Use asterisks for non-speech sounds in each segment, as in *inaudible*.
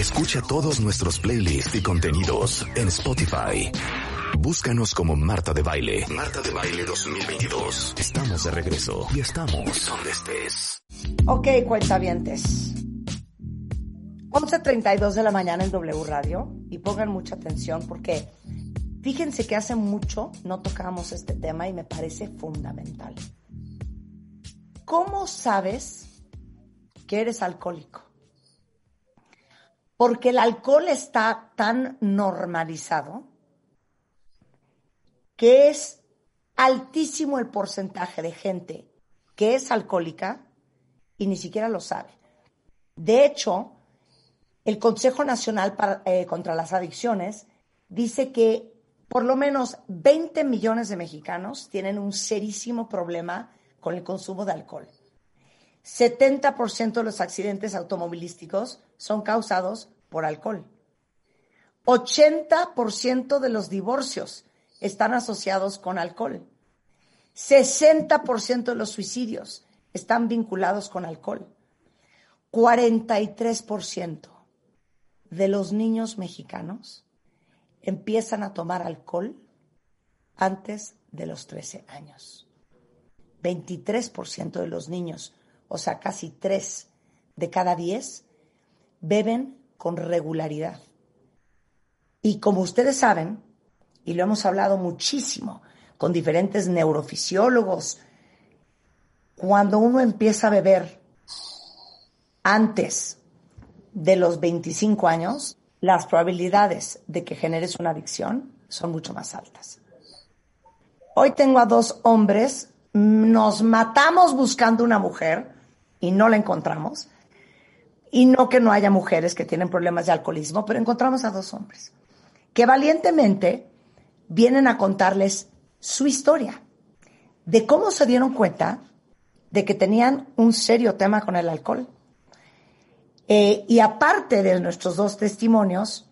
Escucha todos nuestros playlists y contenidos en Spotify. Búscanos como Marta de Baile. Marta de Baile 2022. Estamos de regreso y estamos donde estés. Ok, cuentavientes. 11.32 de la mañana en W Radio y pongan mucha atención porque fíjense que hace mucho no tocábamos este tema y me parece fundamental. ¿Cómo sabes que eres alcohólico? Porque el alcohol está tan normalizado que es altísimo el porcentaje de gente que es alcohólica y ni siquiera lo sabe. De hecho, el Consejo Nacional eh, contra las Adicciones dice que por lo menos 20 millones de mexicanos tienen un serísimo problema con el consumo de alcohol. 70% de los accidentes automovilísticos son causados por alcohol. 80% de los divorcios están asociados con alcohol. 60% de los suicidios están vinculados con alcohol. 43% de los niños mexicanos empiezan a tomar alcohol antes de los 13 años. 23% de los niños, o sea, casi 3 de cada 10, beben con regularidad. Y como ustedes saben, y lo hemos hablado muchísimo con diferentes neurofisiólogos, cuando uno empieza a beber antes de los 25 años, las probabilidades de que generes una adicción son mucho más altas. Hoy tengo a dos hombres, nos matamos buscando una mujer y no la encontramos. Y no que no haya mujeres que tienen problemas de alcoholismo, pero encontramos a dos hombres que valientemente vienen a contarles su historia de cómo se dieron cuenta de que tenían un serio tema con el alcohol eh, y aparte de nuestros dos testimonios,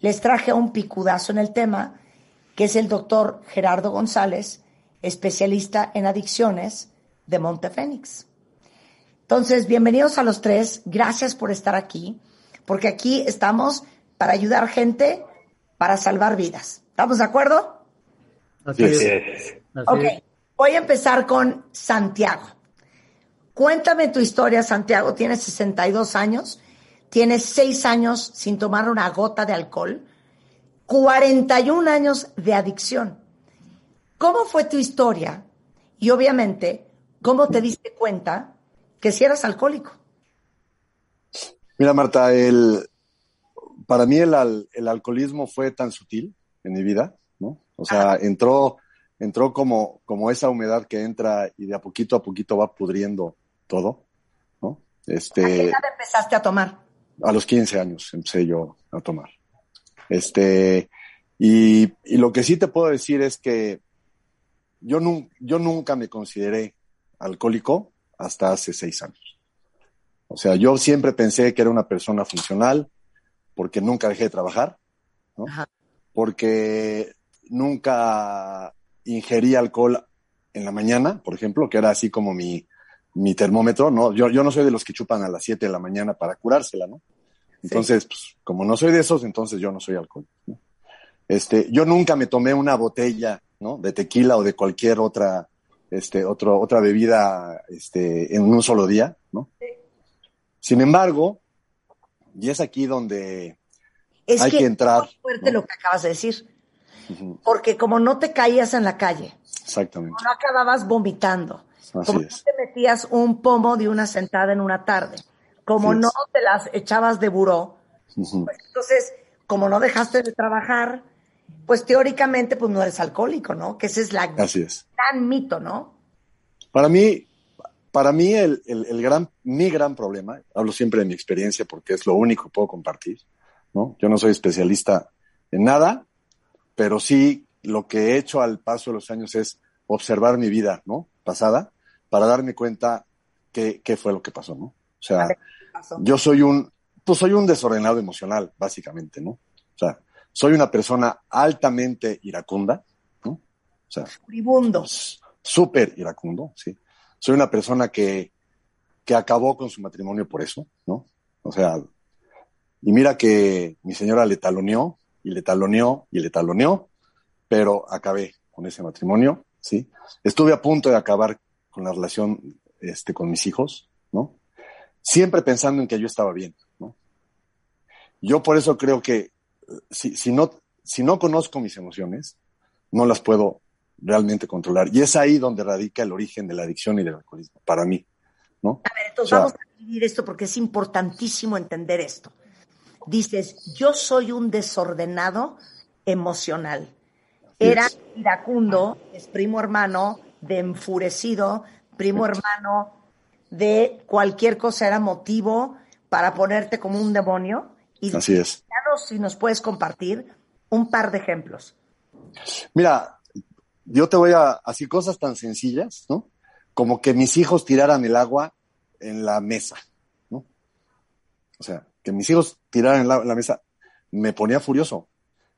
les traje un picudazo en el tema, que es el doctor Gerardo González, especialista en adicciones de Montefénix. Entonces, bienvenidos a los tres, gracias por estar aquí, porque aquí estamos para ayudar gente, para salvar vidas. ¿Estamos de acuerdo? Así es. ok, voy a empezar con Santiago. Cuéntame tu historia, Santiago. Tienes 62 años, tienes 6 años sin tomar una gota de alcohol, 41 años de adicción. ¿Cómo fue tu historia? Y obviamente, ¿cómo te diste cuenta que si eras alcohólico? Mira, Marta, el, para mí el, el alcoholismo fue tan sutil en mi vida, ¿no? O sea, entró, entró como, como esa humedad que entra y de a poquito a poquito va pudriendo todo, ¿no? Este, ¿A qué edad empezaste a tomar? A los 15 años empecé yo a tomar. Este, y, y lo que sí te puedo decir es que yo, yo nunca me consideré alcohólico hasta hace seis años. O sea, yo siempre pensé que era una persona funcional porque nunca dejé de trabajar, ¿no? porque nunca ingerí alcohol en la mañana, por ejemplo, que era así como mi, mi termómetro, ¿no? Yo, yo no soy de los que chupan a las 7 de la mañana para curársela, ¿no? Entonces, pues, como no soy de esos, entonces yo no soy alcohol. ¿no? Este, yo nunca me tomé una botella, ¿no? De tequila o de cualquier otra, este, otro, otra bebida, este, en un solo día, ¿no? Sin embargo, y es aquí donde es hay que, entrar. Es fuerte ¿no? lo que acabas de decir. Uh -huh. Porque como no te caías en la calle, Exactamente. no acababas vomitando, Así como es. no te metías un pomo de una sentada en una tarde, como Así no es. te las echabas de buró, Uh -huh. pues, entonces, como no dejaste de trabajar, pues teóricamente pues no eres alcohólico, ¿no? Que ese es la Así es. gran mito, ¿no? Para mí, para mí el, el, gran, mi gran problema, hablo siempre de mi experiencia porque es lo único que puedo compartir, ¿no? Yo no soy especialista en nada, pero sí lo que he hecho al paso de los años es observar mi vida, ¿no? Pasada, para darme cuenta qué, qué fue lo que pasó, ¿no? O sea, yo soy un, pues soy un desordenado emocional, básicamente, ¿no? O sea, soy una persona altamente iracunda, ¿no? O sea, furibundo. Súper iracundo, sí. Soy una persona que, que acabó con su matrimonio por eso, ¿no? O sea, y mira que mi señora le taloneó, y le taloneó, y le taloneó, pero acabé con ese matrimonio, ¿sí? Estuve a punto de acabar con la relación este, con mis hijos, ¿no? Siempre pensando en que yo estaba bien, ¿no? Yo por eso creo que si, si, no, si no conozco mis emociones, no las puedo realmente controlar. Y es ahí donde radica el origen de la adicción y del alcoholismo, para mí, ¿no? A ver, entonces vamos a dividir esto porque es importantísimo entender esto. Dices, yo soy un desordenado emocional. Era iracundo, es primo hermano de enfurecido, primo hermano de cualquier cosa, era motivo para ponerte como un demonio. Y Así es. Si nos puedes compartir un par de ejemplos. Mira, yo te voy a así cosas tan sencillas, ¿no? Como que mis hijos tiraran el agua en la mesa, ¿no? O sea, que mis hijos tiraran en la mesa me ponía furioso.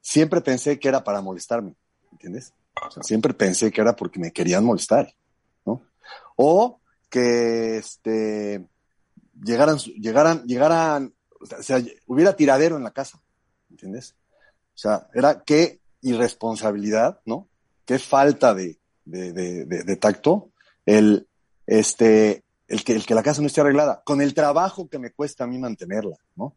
Siempre pensé que era para molestarme. ¿entiendes? siempre pensé que era porque me querían molestar, ¿no? O que este, llegaran, llegaran, llegaran, o sea, hubiera tiradero en la casa, ¿entiendes? O sea, era qué irresponsabilidad, ¿no? Qué falta de, de, de, de, tacto el, este, el que, el que la casa no esté arreglada, con el trabajo que me cuesta a mí mantenerla, ¿no?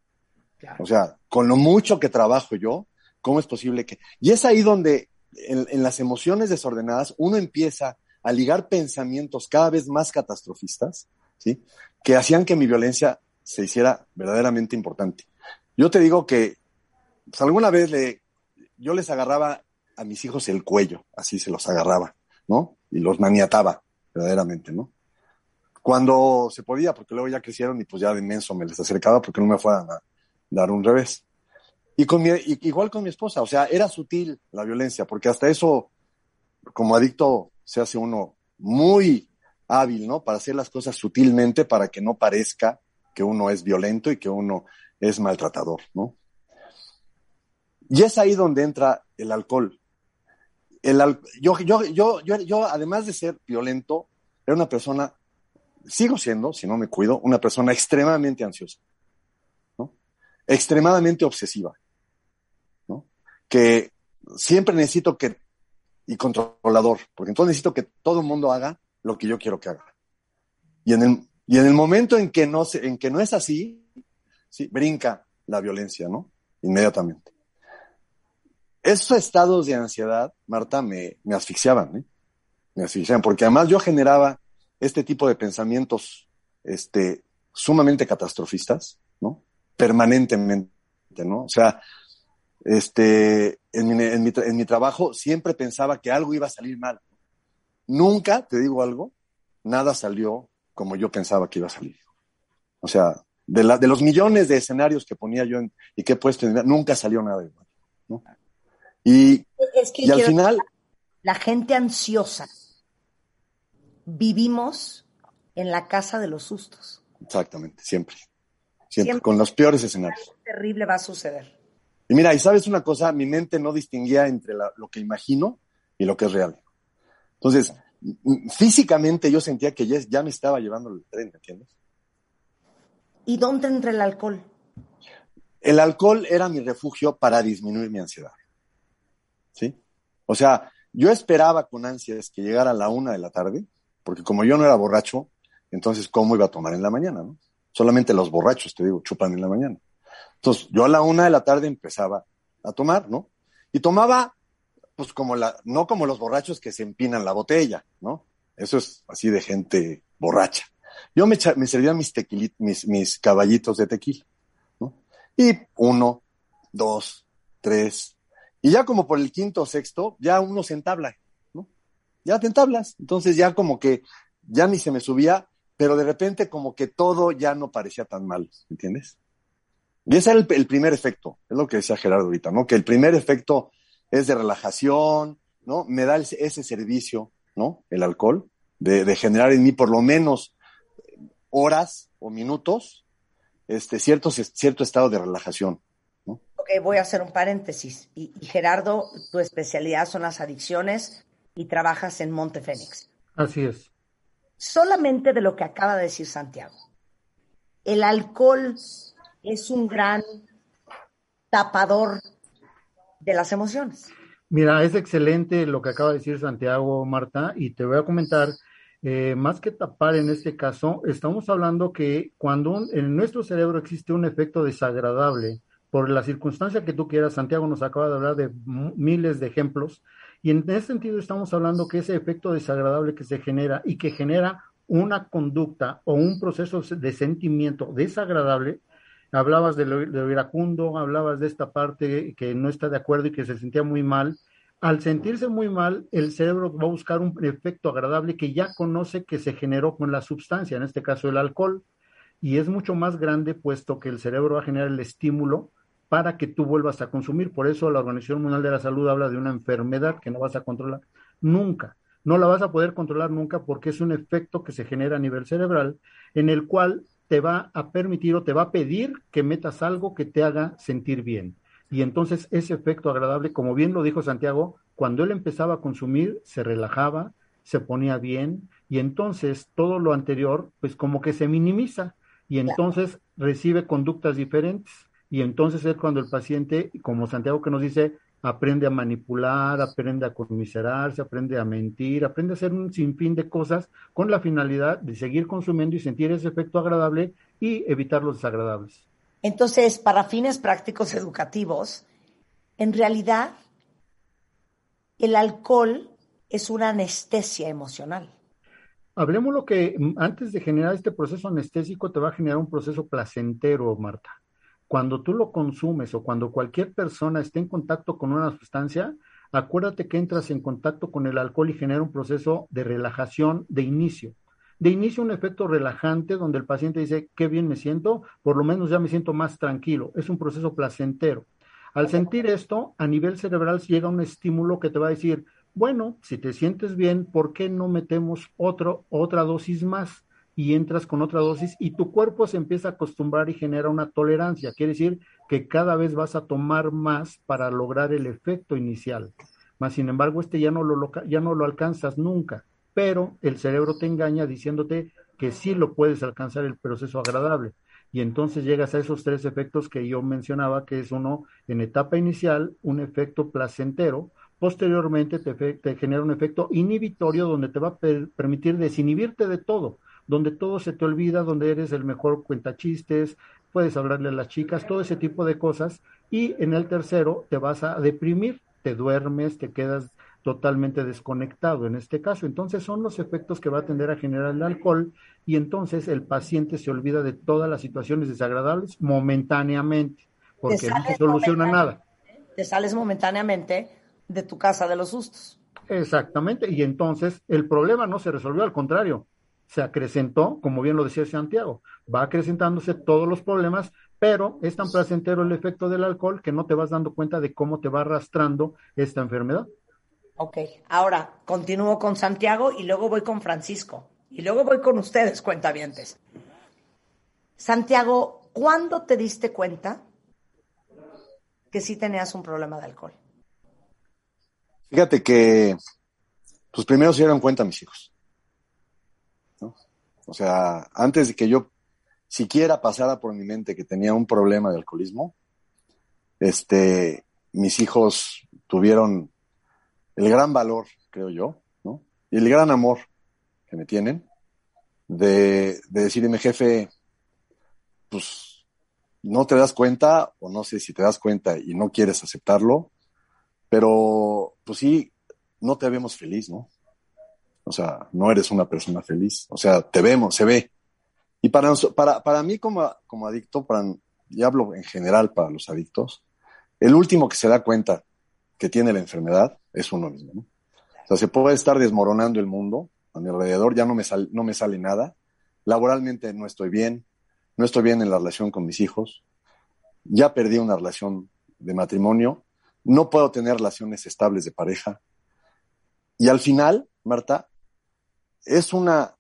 O sea, con lo mucho que trabajo yo, ¿cómo es posible que...? Y es ahí donde en, las emociones desordenadas, uno empieza a ligar pensamientos cada vez más catastrofistas, ¿sí? Que hacían que mi violencia se hiciera verdaderamente importante. Yo te digo que pues, alguna vez le, yo les agarraba a mis hijos el cuello, así se los agarraba, ¿no? Y los maniataba, verdaderamente, ¿no? Cuando se podía, porque luego ya crecieron y pues ya de inmenso me les acercaba porque no me fueran a dar un revés. Y con mi, igual con mi esposa, o sea, era sutil la violencia, porque hasta eso, como adicto, se hace uno muy hábil, ¿no? Para hacer las cosas sutilmente para que no parezca que uno es violento y que uno es maltratador, ¿no? Y es ahí donde entra el alcohol. El yo, yo, yo, yo, yo, además de ser violento, era una persona, sigo siendo, si no me cuido, una persona extremadamente ansiosa, ¿no? Extremadamente obsesiva que siempre necesito que, y controlador, porque entonces necesito que todo el mundo haga lo que yo quiero que haga. Y en el, y en el momento en que no, en que no es así, ¿sí? brinca la violencia, ¿no? Inmediatamente. Esos estados de ansiedad, Marta, me, me asfixiaban, ¿eh? Me asfixiaban, porque además yo generaba este tipo de pensamientos, este, sumamente catastrofistas, ¿no? Permanentemente, ¿no? O sea, este, en mi, en, mi, en mi trabajo siempre pensaba que algo iba a salir mal. Nunca, te digo algo, nada salió como yo pensaba que iba a salir. O sea, de, la, de los millones de escenarios que ponía yo en, y que he puesto en, nunca salió nada igual. ¿no? Y, y al final... La gente ansiosa. Vivimos en la casa de los sustos. Exactamente, siempre. Siempre, siempre. con los peores escenarios. Algo terrible va a suceder. Y mira, y sabes una cosa, mi mente no distinguía entre lo que imagino y lo que es real. Entonces, físicamente yo sentía que ya, ya me estaba llevando el tren, ¿me entiendes? ¿Y dónde entra el alcohol? El alcohol era mi refugio para disminuir mi ansiedad. ¿Sí? O sea, yo esperaba con ansias que llegara a la una de la tarde, porque como yo no era borracho, entonces, ¿cómo iba a tomar en la mañana? ¿no? Solamente los borrachos, te digo, chupan en la mañana. Entonces, yo a la una de la tarde empezaba a tomar, ¿no? Y tomaba, pues como la, no como los borrachos que se empinan la botella, ¿no? Eso es así de gente borracha. Yo me, me servía mis, mis, mis caballitos de tequila, ¿no? Y uno, dos, tres, y ya como por el quinto o sexto, ya uno se entabla, ¿no? Ya te entablas. Entonces ya como que ya ni se me subía pero de repente como que todo ya no parecía tan mal, ¿entiendes? Y ese era el, primer efecto, es lo que decía Gerardo ahorita, ¿no? Que el primer efecto es de relajación, ¿no? Me da ese servicio, ¿no? El alcohol, de, generar en mí por lo menos horas o minutos, este, cierto, cierto estado de relajación. ¿no? Ok, voy a hacer un paréntesis. Y, y, Gerardo, tu especialidad son las adicciones y trabajas en Monte Fénix. Así es. Solamente de lo que acaba de decir Santiago. El alcohol es un gran tapador de las emociones. Mira, es excelente lo que acaba de decir Santiago, Marta, y te voy a comentar, eh, más que tapar en este caso, estamos hablando que cuando en nuestro cerebro existe un efecto desagradable, por la circunstancia que tú quieras, Santiago nos acaba de hablar de miles de ejemplos, y en ese sentido estamos hablando que ese efecto desagradable que se genera y que genera una conducta o un proceso de sentimiento desagradable, hablabas de lo, iracundo, hablabas de esta parte que no está de acuerdo y que se sentía muy mal. Al sentirse muy mal, el cerebro va a buscar un efecto agradable que ya conoce que se generó con la sustancia, en este caso el alcohol, y es mucho más grande puesto que el cerebro va a generar el estímulo para que tú vuelvas a consumir. Por eso la Organización Mundial de la Salud habla de una enfermedad que no vas a controlar nunca. No la vas a poder controlar nunca porque es un efecto que se genera a nivel cerebral en el cual te va a permitir o te va a pedir que metas algo que te haga sentir bien. Y entonces ese efecto agradable, como bien lo dijo Santiago, cuando él empezaba a consumir, se relajaba, se ponía bien y entonces todo lo anterior, pues como que se minimiza y entonces recibe conductas diferentes. Y entonces es cuando el paciente, como Santiago que nos dice, aprende a manipular, aprende a conmiserarse, aprende a mentir, aprende a hacer un sinfín de cosas con la finalidad de seguir consumiendo y sentir ese efecto agradable y evitar los desagradables. Entonces, para fines prácticos educativos, en realidad el alcohol es una anestesia emocional. Hablemos lo que antes de generar este proceso anestésico te va a generar un proceso placentero, Marta cuando tú lo consumes o cuando cualquier persona esté en contacto con una sustancia, acuérdate que entras en contacto con el alcohol y genera un proceso de relajación de inicio. De inicio un efecto relajante donde el paciente dice, qué bien me siento, por lo menos ya me siento más tranquilo. Es un proceso placentero. Al sentir esto, a nivel cerebral llega un estímulo que te va a decir, bueno, si te sientes bien, ¿por qué no metemos otro, otra dosis más? Y entras con otra dosis y tu cuerpo se empieza a acostumbrar y genera una tolerancia. Quiere decir que cada vez vas a tomar más para lograr el efecto inicial. Más sin embargo, este ya no lo, ya no lo alcanzas nunca, pero el cerebro te engaña diciéndote que sí lo puedes alcanzar el proceso agradable. Y entonces llegas a esos tres efectos que yo mencionaba, que es uno en etapa inicial, un efecto placentero, posteriormente te, te genera un efecto inhibitorio donde te va a permitir desinhibirte de todo donde todo se te olvida, donde eres el mejor cuentachistes, puedes hablarle a las chicas, todo ese tipo de cosas. Y en el tercero te vas a deprimir, te duermes, te quedas totalmente desconectado en este caso. Entonces son los efectos que va a tender a generar el alcohol y entonces el paciente se olvida de todas las situaciones desagradables momentáneamente, porque no se soluciona nada. Te sales momentáneamente de tu casa de los sustos. Exactamente, y entonces el problema no se resolvió, al contrario, se acrecentó, como bien lo decía Santiago, va acrecentándose todos los problemas, pero es tan placentero el efecto del alcohol que no te vas dando cuenta de cómo te va arrastrando esta enfermedad. Ok, ahora continúo con Santiago y luego voy con Francisco y luego voy con ustedes, cuentavientes. Santiago, ¿cuándo te diste cuenta que sí tenías un problema de alcohol? Fíjate que, pues primero se dieron cuenta mis hijos. O sea, antes de que yo siquiera pasara por mi mente que tenía un problema de alcoholismo, este, mis hijos tuvieron el gran valor, creo yo, ¿no? Y el gran amor que me tienen de, de decirme, jefe, pues no te das cuenta, o no sé si te das cuenta y no quieres aceptarlo, pero pues sí, no te vemos feliz, ¿no? O sea, no eres una persona feliz. O sea, te vemos, se ve. Y para, para, para mí como, como adicto, para, y hablo en general para los adictos, el último que se da cuenta que tiene la enfermedad es uno mismo. O sea, se puede estar desmoronando el mundo a mi alrededor, ya no me, no me sale nada. laboralmente no estoy bien, no estoy bien en la relación con mis hijos, ya perdí una relación de matrimonio, no puedo tener relaciones estables de pareja. Y al final, Marta, es una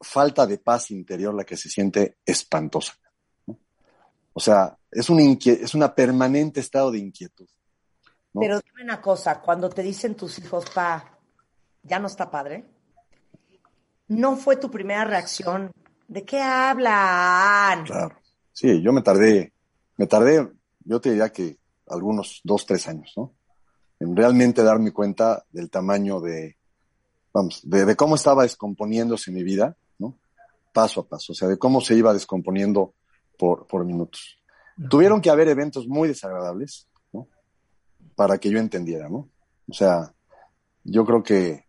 falta de paz interior la que se siente espantosa. O sea, es un es una permanente estado de inquietud. Pero dime una cosa, cuando te dicen tus hijos, pa, ya no está padre, ¿no fue tu primera reacción? ¿De qué hablan? Claro. Sí, yo me tardé, me tardé, yo te diría que algunos dos, tres años, ¿no? En realmente darme cuenta del tamaño de, vamos, de, cómo estaba descomponiéndose mi vida, ¿no? Paso a paso, o sea, de cómo se iba descomponiendo por, por minutos. Tuvieron que haber eventos muy desagradables, ¿no? Para que yo entendiera, ¿no? O sea, yo creo que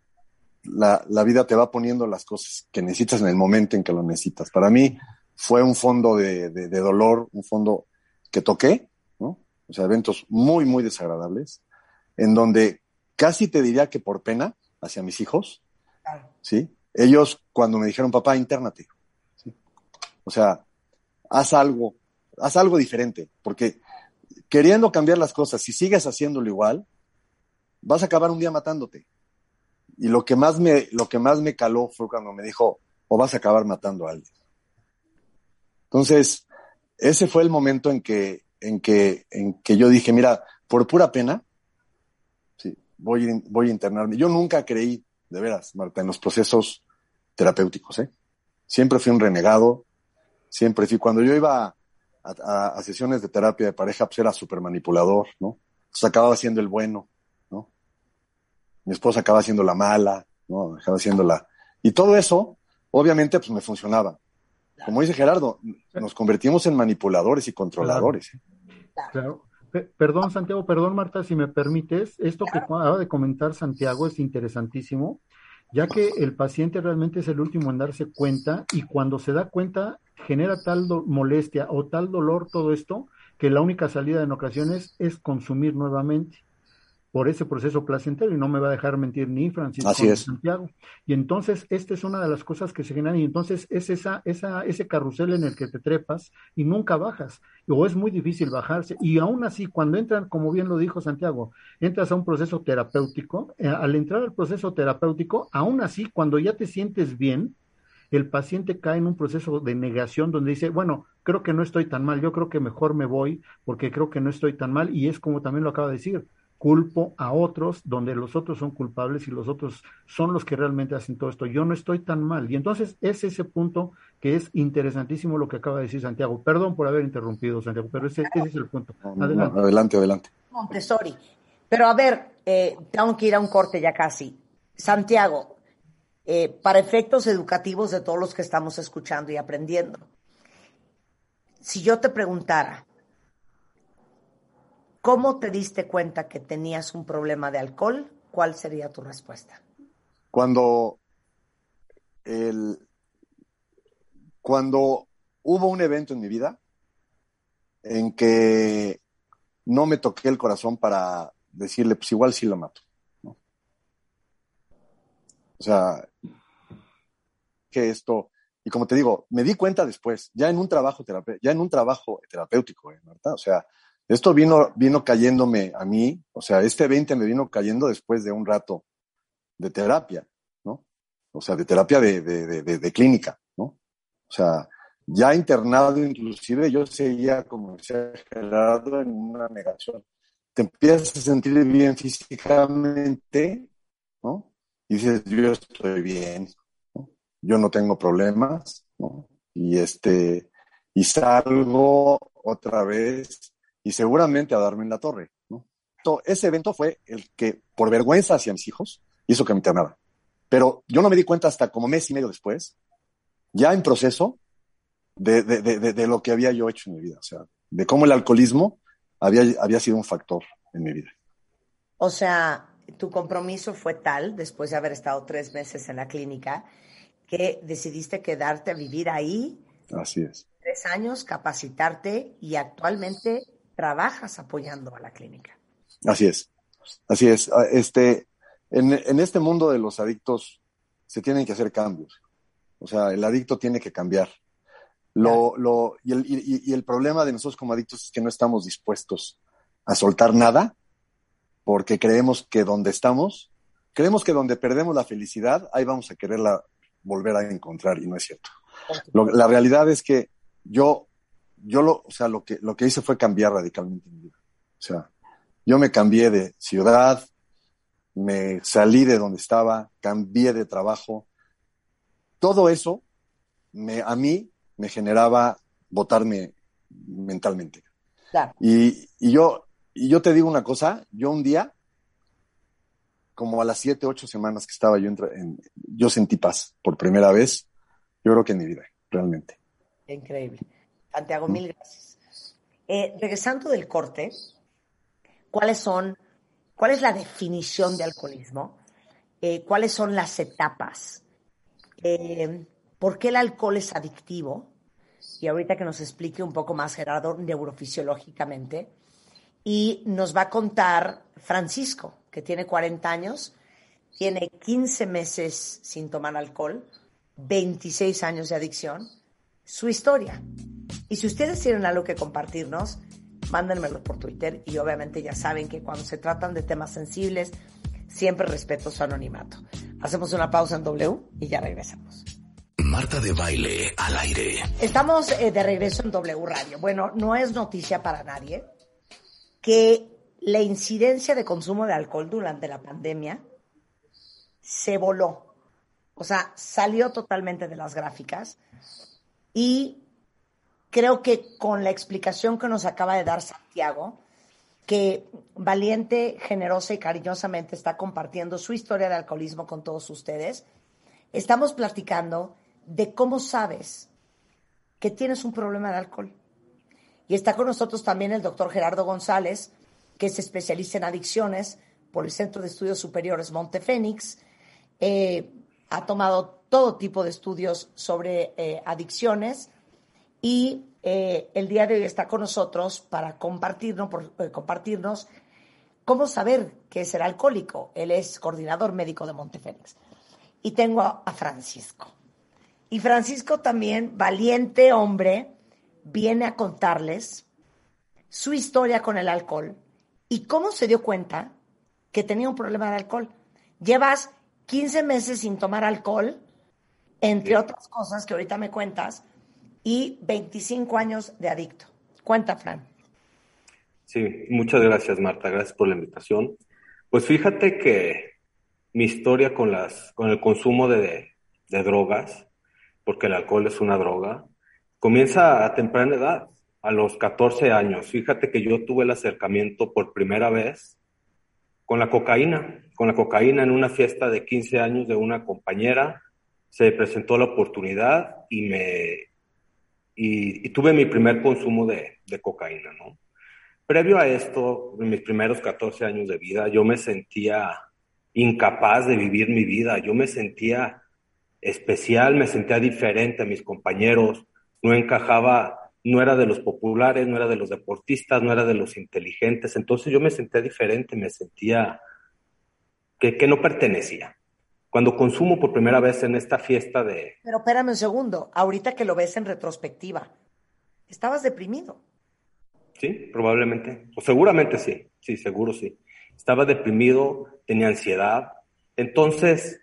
la, la, vida te va poniendo las cosas que necesitas en el momento en que lo necesitas. Para mí fue un fondo de, de, de dolor, un fondo que toqué, ¿no? O sea, eventos muy, muy desagradables, en donde casi te diría que por pena hacia mis hijos, ¿sí? Ellos cuando me dijeron, papá, intérnate, ¿sí? O sea, haz algo, haz algo diferente, porque queriendo cambiar las cosas, si sigues haciéndolo igual, vas a acabar un día matándote. Y lo que más me, lo que más me caló fue cuando me dijo, o vas a acabar matando a alguien. Entonces, ese fue el momento en que, en que, en que yo dije, mira, por pura pena, voy, voy a internarme. Yo nunca creí, de veras, Marta, en los procesos terapéuticos, ¿eh? Siempre fui un renegado, siempre fui, cuando yo iba a, sesiones de terapia de pareja, pues era súper manipulador, ¿no? Entonces acababa siendo el bueno, ¿no? Mi esposa acaba siendo la mala, ¿no? Acaba siendo la... Y todo eso, obviamente, pues me funcionaba. Como dice Gerardo, nos convertimos en manipuladores y controladores. Claro. ¿eh? Perdón, Santiago, perdón, Marta, si me permites, esto que acaba de comentar Santiago es interesantísimo, ya que el paciente realmente es el último en darse cuenta y cuando se da cuenta genera tal molestia o tal dolor todo esto que la única salida en ocasiones es consumir nuevamente por ese proceso placentero y no me va a dejar mentir ni Francisco ni Santiago. Y entonces esta es una de las cosas que se generan y entonces es esa, esa, ese carrusel en el que te trepas y nunca bajas o es muy difícil bajarse y aún así cuando entran, como bien lo dijo Santiago, entras a un proceso terapéutico, eh, al entrar al proceso terapéutico, aún así cuando ya te sientes bien, el paciente cae en un proceso de negación donde dice, bueno, creo que no estoy tan mal, yo creo que mejor me voy porque creo que no estoy tan mal y es como también lo acaba de decir, culpo a otros donde los otros son culpables y los otros son los que realmente hacen todo esto. Yo no estoy tan mal. Y entonces es ese punto que es interesantísimo lo que acaba de decir Santiago. Perdón por haber interrumpido, Santiago, pero ese, es el punto. Adelante, adelante. adelante. Montessori. Pero a ver, eh, tengo que ir a un corte ya casi. Santiago, eh, para efectos educativos de todos los que estamos escuchando y aprendiendo. Si yo te preguntara, ¿cómo te diste cuenta que tenías un problema de alcohol? ¿Cuál sería tu respuesta? Cuando el, cuando hubo un evento en mi vida en que no me toqué el corazón para decirle, pues igual sí lo mato. O sea, que esto, y como te digo, me di cuenta después, ya en un trabajo ya en un trabajo terapéutico, ¿eh, Marta? O sea, esto vino, vino cayéndome a mí, o sea, este 20 me vino cayendo después de un rato de terapia, ¿no? O sea, de terapia de, de, de, clínica, ¿no? O sea, ya internado inclusive, yo seguía, como decía Gerardo, en una negación. Te empiezas a sentir bien físicamente, ¿no? y dices, yo estoy bien, yo no tengo problemas, y este, y salgo otra vez y seguramente a darme en la torre, ¿no? ese evento fue el que, por vergüenza hacia mis hijos, hizo que me internara. Pero yo no me di cuenta hasta como mes y medio después, ya en proceso, de, de, de, de, lo que había yo hecho en mi vida, o sea, de cómo el alcoholismo había, había sido un factor en mi vida. O sea, tu compromiso fue tal, después de haber estado tres meses en la clínica, que decidiste quedarte a vivir ahí. Así es. Tres años, capacitarte y actualmente trabajas apoyando a la clínica. Así es. Así es. Este, en, en este mundo de los adictos se tienen que hacer cambios. O sea, el adicto tiene que cambiar. Lo, lo, y, el, y, y el problema de nosotros como adictos es que no estamos dispuestos a soltar nada porque creemos que donde estamos, creemos que donde perdemos la felicidad, ahí vamos a quererla volver a encontrar y no es cierto. Lo- la realidad es que yo, yo lo, o sea, lo que, lo que hice fue cambiar radicalmente mi vida. O sea, yo me cambié de ciudad, me salí de donde estaba, cambié de trabajo. Todo eso me, a mí me generaba botarme mentalmente. Claro. Y, y yo, y yo te digo una cosa, yo un día, como a las siete, ocho semanas que estaba yo, entra- en, yo sentí paz por primera vez, yo creo que en mi vida, realmente. Increíble. Santiago, mil gracias. Eh, regresando del corte, ¿cuáles son, cuál es la definición de alcoholismo? Eh, ¿Cuáles son las etapas? Eh, ¿Por qué el alcohol es adictivo? Y ahorita que nos explique un poco más Gerardo neurofisiológicamente. Y nos va a contar Francisco, que tiene 40 años, tiene 15 meses sin tomar alcohol, 26 años de adicción su historia. Y si ustedes tienen algo que compartirnos, mándenmelo por Twitter y obviamente ya saben que cuando se tratan de temas sensibles, siempre respeto su anonimato. Hacemos una pausa en W y ya regresamos. Marta de baile al aire. Estamos eh, de regreso en W Radio. Bueno, no es noticia para nadie que la incidencia de consumo de alcohol durante la pandemia se voló. O sea, salió totalmente de las gráficas y creo que con la explicación que nos acaba de dar Santiago, que valiente, generosa y cariñosamente está compartiendo su historia de alcoholismo con todos ustedes, estamos platicando de cómo sabes que tienes un problema de alcohol. Y está con nosotros también el doctor Gerardo González, que es especialista en adicciones por el Centro de Estudios Superiores Montefénix. Eh, ha tomado todo tipo de estudios sobre eh, adicciones y eh, el día de hoy está con nosotros para compartirnos, por, eh, compartirnos cómo saber que es el alcohólico. Él es coordinador médico de Montefénix. Y tengo a, a Francisco. Y Francisco también, valiente hombre, viene a contarles su historia con el alcohol y cómo se dio cuenta que tenía un problema de alcohol. Llevas 15 meses sin tomar alcohol, entre otras cosas que ahorita me cuentas, y 25 años de adicto. Cuenta, Fran. Sí, muchas gracias, Marta. Gracias por la invitación. Pues fíjate que mi historia con las, con el consumo de, de drogas, porque el alcohol es una droga, comienza a temprana edad, a los 14 años. Fíjate que yo tuve el acercamiento por primera vez con la cocaína, con la cocaína en una fiesta de 15 años de una compañera. Se presentó la oportunidad y me y, tuve mi primer consumo de, cocaína, ¿no? Previo a esto, en mis primeros 14 años de vida, yo me sentía incapaz de vivir mi vida, yo me sentía especial, me sentía diferente a mis compañeros, no encajaba, no era de los populares, no era de los deportistas, no era de los inteligentes, entonces yo me sentía diferente, me sentía que no pertenecía. Cuando consumo por primera vez en esta fiesta de... Pero espérame un segundo, ahorita que lo ves en retrospectiva, estabas deprimido. Sí, probablemente, o seguramente sí, sí, seguro sí. Estaba deprimido, tenía ansiedad, entonces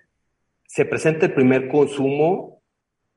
se presenta el primer consumo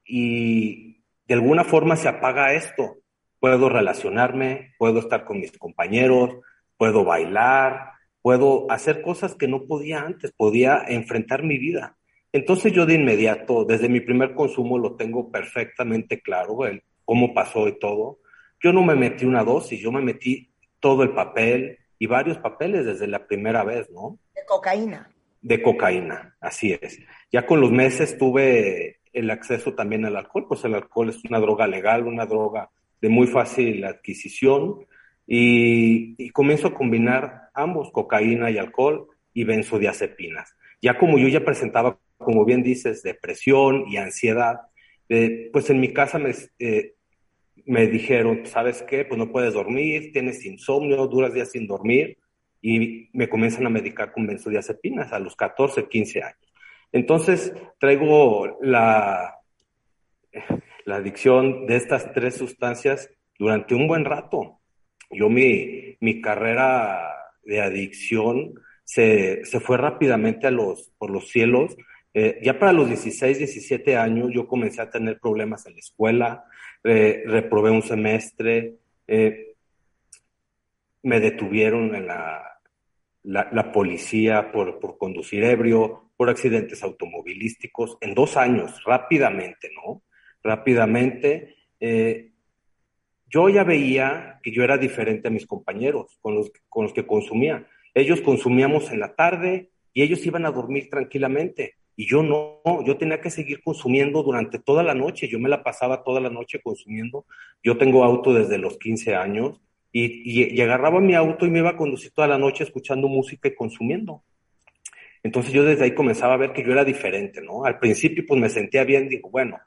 y de alguna forma se apaga esto. Puedo relacionarme, puedo estar con mis compañeros, puedo bailar, puedo hacer cosas que no podía antes, podía enfrentar mi vida. Entonces yo de inmediato, desde mi primer consumo, lo tengo perfectamente claro, el cómo pasó y todo. Yo no me metí una dosis, yo me metí todo el papel y varios papeles desde la primera vez, ¿no? De cocaína. De cocaína, así es. Ya con los meses tuve el acceso también al alcohol, pues el alcohol es una droga legal, una droga de muy fácil adquisición y, y comienzo a combinar ambos, cocaína y alcohol y benzodiazepinas. Ya como yo ya presentaba, como bien dices, depresión y ansiedad, eh, pues en mi casa me, eh, me dijeron, ¿sabes qué? Pues no puedes dormir, tienes insomnio, duras días sin dormir y me comienzan a medicar con benzodiazepinas a los 14, 15 años. Entonces traigo la, la adicción de estas tres sustancias durante un buen rato. Yo mi, mi carrera de adicción se, se fue rápidamente a los, por los cielos. Eh, ya para los 16, 17 años yo comencé a tener problemas en la escuela, reprobé un semestre, eh, me detuvieron en la, la, policía por, por, conducir ebrio, por accidentes automovilísticos, en dos años, rápidamente, ¿no? Rápidamente. Eh, yo ya veía que yo era diferente a mis compañeros con los, con los que consumía. Ellos consumíamos en la tarde y ellos iban a dormir tranquilamente. Y yo no, yo tenía que seguir consumiendo durante toda la noche. Yo me la pasaba toda la noche consumiendo. Yo tengo auto desde los 15 años y, agarraba mi auto y me iba a conducir toda la noche escuchando música y consumiendo. Entonces yo desde ahí comenzaba a ver que yo era diferente, ¿no? Al principio pues me sentía bien, digo, bueno,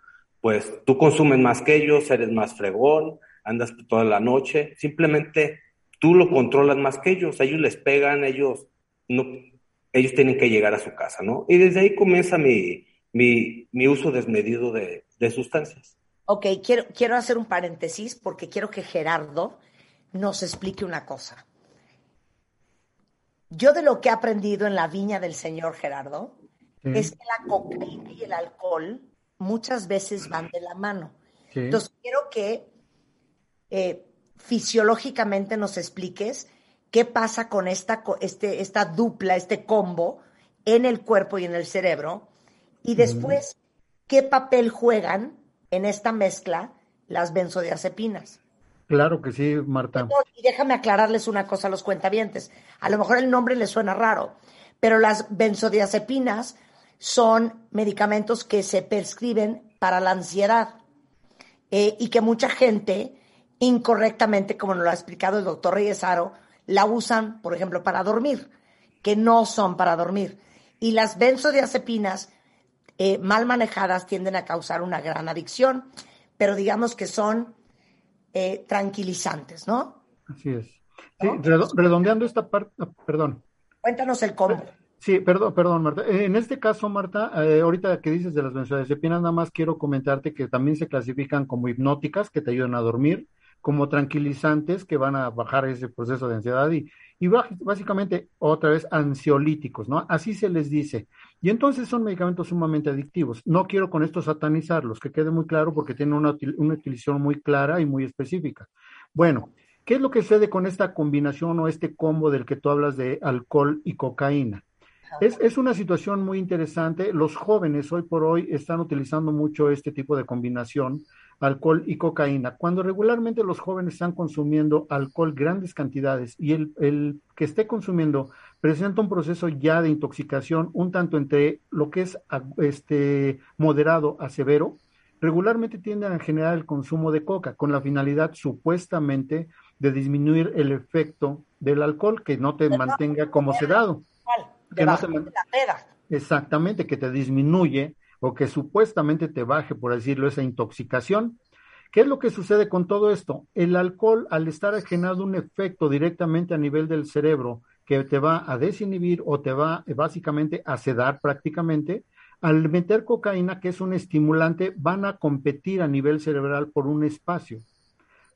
pues tú consumes más que ellos, eres más fregón, andas toda la noche, simplemente tú lo controlas más que ellos, ellos les pegan, ellos no, ellos tienen que llegar a su casa, ¿no? Y desde ahí comienza mi, mi, mi uso desmedido de, de, sustancias. Ok, quiero, quiero hacer un paréntesis porque quiero que Gerardo nos explique una cosa. Yo de lo que he aprendido en la viña del señor Gerardo es que la cocaína y el alcohol muchas veces van de la mano. Entonces quiero que eh, fisiológicamente nos expliques qué pasa con esta, este, esta dupla, este combo en el cuerpo y en el cerebro, y después qué papel juegan en esta mezcla las benzodiazepinas. Claro que sí, Marta. Y déjame aclararles una cosa a los cuentavientes. A lo mejor el nombre les suena raro, pero las benzodiazepinas son medicamentos que se prescriben para la ansiedad eh, y que mucha gente incorrectamente, como nos lo ha explicado el doctor Reyesaro, la usan, por ejemplo, para dormir, que no son para dormir. Y las benzodiazepinas eh, mal manejadas tienden a causar una gran adicción, pero digamos que son eh, tranquilizantes, ¿no? Así es. Sí, redondeando esta parte, ah, perdón. Cuéntanos el cómo. Sí, perdón, perdón, Marta. Eh, en este caso, Marta, eh, ahorita que dices de las benzodiazepinas, nada más quiero comentarte que también se clasifican como hipnóticas, que te ayudan a dormir, como tranquilizantes, que van a bajar ese proceso de ansiedad y, y básicamente, otra vez, ansiolíticos, ¿no? Así se les dice. Y entonces son medicamentos sumamente adictivos. No quiero con esto satanizarlos, que quede muy claro porque tienen una, una utilización muy clara y muy específica. Bueno, ¿qué es lo que sucede con esta combinación o este combo del que tú hablas de alcohol y cocaína? Es, es, una situación muy interesante. Los jóvenes hoy por hoy están utilizando mucho este tipo de combinación alcohol y cocaína. Cuando regularmente los jóvenes están consumiendo alcohol grandes cantidades y el, el, que esté consumiendo presenta un proceso ya de intoxicación un tanto entre lo que es este moderado a severo, regularmente tienden a generar el consumo de coca con la finalidad supuestamente de disminuir el efecto del alcohol, que no te mantenga como sedado. Que no Exactamente, que te disminuye o que supuestamente te baje, por decirlo, esa intoxicación. ¿Qué es lo que sucede con todo esto? El alcohol, al estar generando un efecto directamente a nivel del cerebro que te va a desinhibir o te va básicamente a sedar prácticamente, al meter cocaína, que es un estimulante, van a competir a nivel cerebral por un espacio.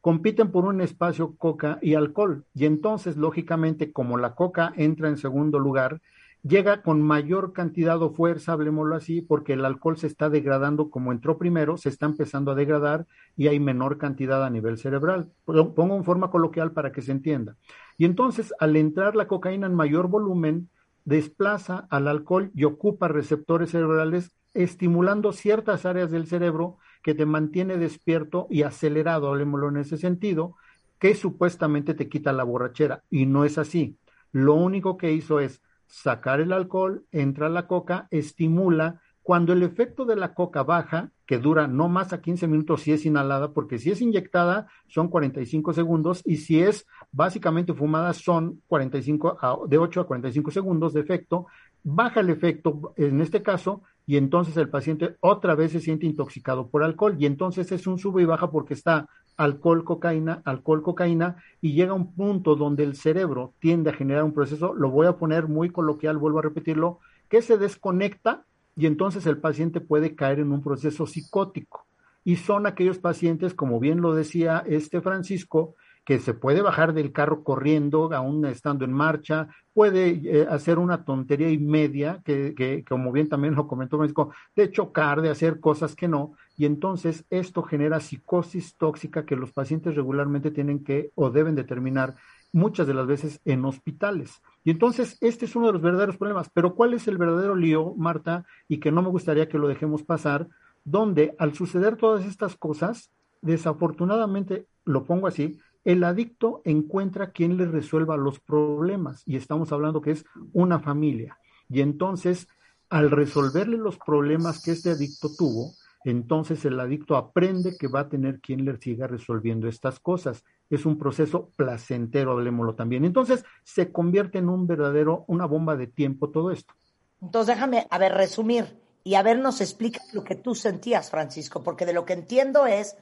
Compiten por un espacio coca y alcohol. Y entonces, lógicamente, como la coca entra en segundo lugar, llega con mayor cantidad o fuerza, hablemoslo así, porque el alcohol se está degradando como entró primero, se está empezando a degradar y hay menor cantidad a nivel cerebral. Pongo en forma coloquial para que se entienda. Y entonces, al entrar la cocaína en mayor volumen, desplaza al alcohol y ocupa receptores cerebrales, estimulando ciertas áreas del cerebro que te mantiene despierto y acelerado, hablemoslo en ese sentido, que supuestamente te quita la borrachera. Y no es así. Lo único que hizo es sacar el alcohol, entra la coca, estimula. Cuando el efecto de la coca baja, que dura no más a 15 minutos si es inhalada, porque si es inyectada son 45 segundos y si es básicamente fumada son 45 de 8 a 45 segundos de efecto, baja el efecto en este caso y entonces el paciente otra vez se siente intoxicado por alcohol y entonces es un sube y baja porque está alcohol, cocaína, alcohol, cocaína, y llega un punto donde el cerebro tiende a generar un proceso, lo voy a poner muy coloquial, vuelvo a repetirlo, que se desconecta y entonces el paciente puede caer en un proceso psicótico. y son aquellos pacientes, como bien lo decía este Francisco, que se puede bajar del carro corriendo, aún estando en marcha, puede eh, hacer una tontería y media, que, que, como bien también lo comentó Francisco, de chocar, de hacer cosas que no, y entonces esto genera psicosis tóxica que los pacientes regularmente tienen que o deben determinar muchas de las veces en hospitales. Y entonces este es uno de los verdaderos problemas. Pero ¿cuál es el verdadero lío, Marta? Y que no me gustaría que lo dejemos pasar, donde al suceder todas estas cosas, desafortunadamente, lo pongo así, el adicto encuentra quien le resuelva los problemas. Y estamos hablando que es una familia. Y entonces, al resolverle los problemas que este adicto tuvo, entonces el adicto aprende que va a tener quien le siga resolviendo estas cosas. Es un proceso placentero, hablemoslo también. Entonces se convierte en un verdadero, una bomba de tiempo todo esto. Entonces déjame, a ver, resumir y a ver, nos explica lo que tú sentías, Francisco, porque de lo que entiendo es,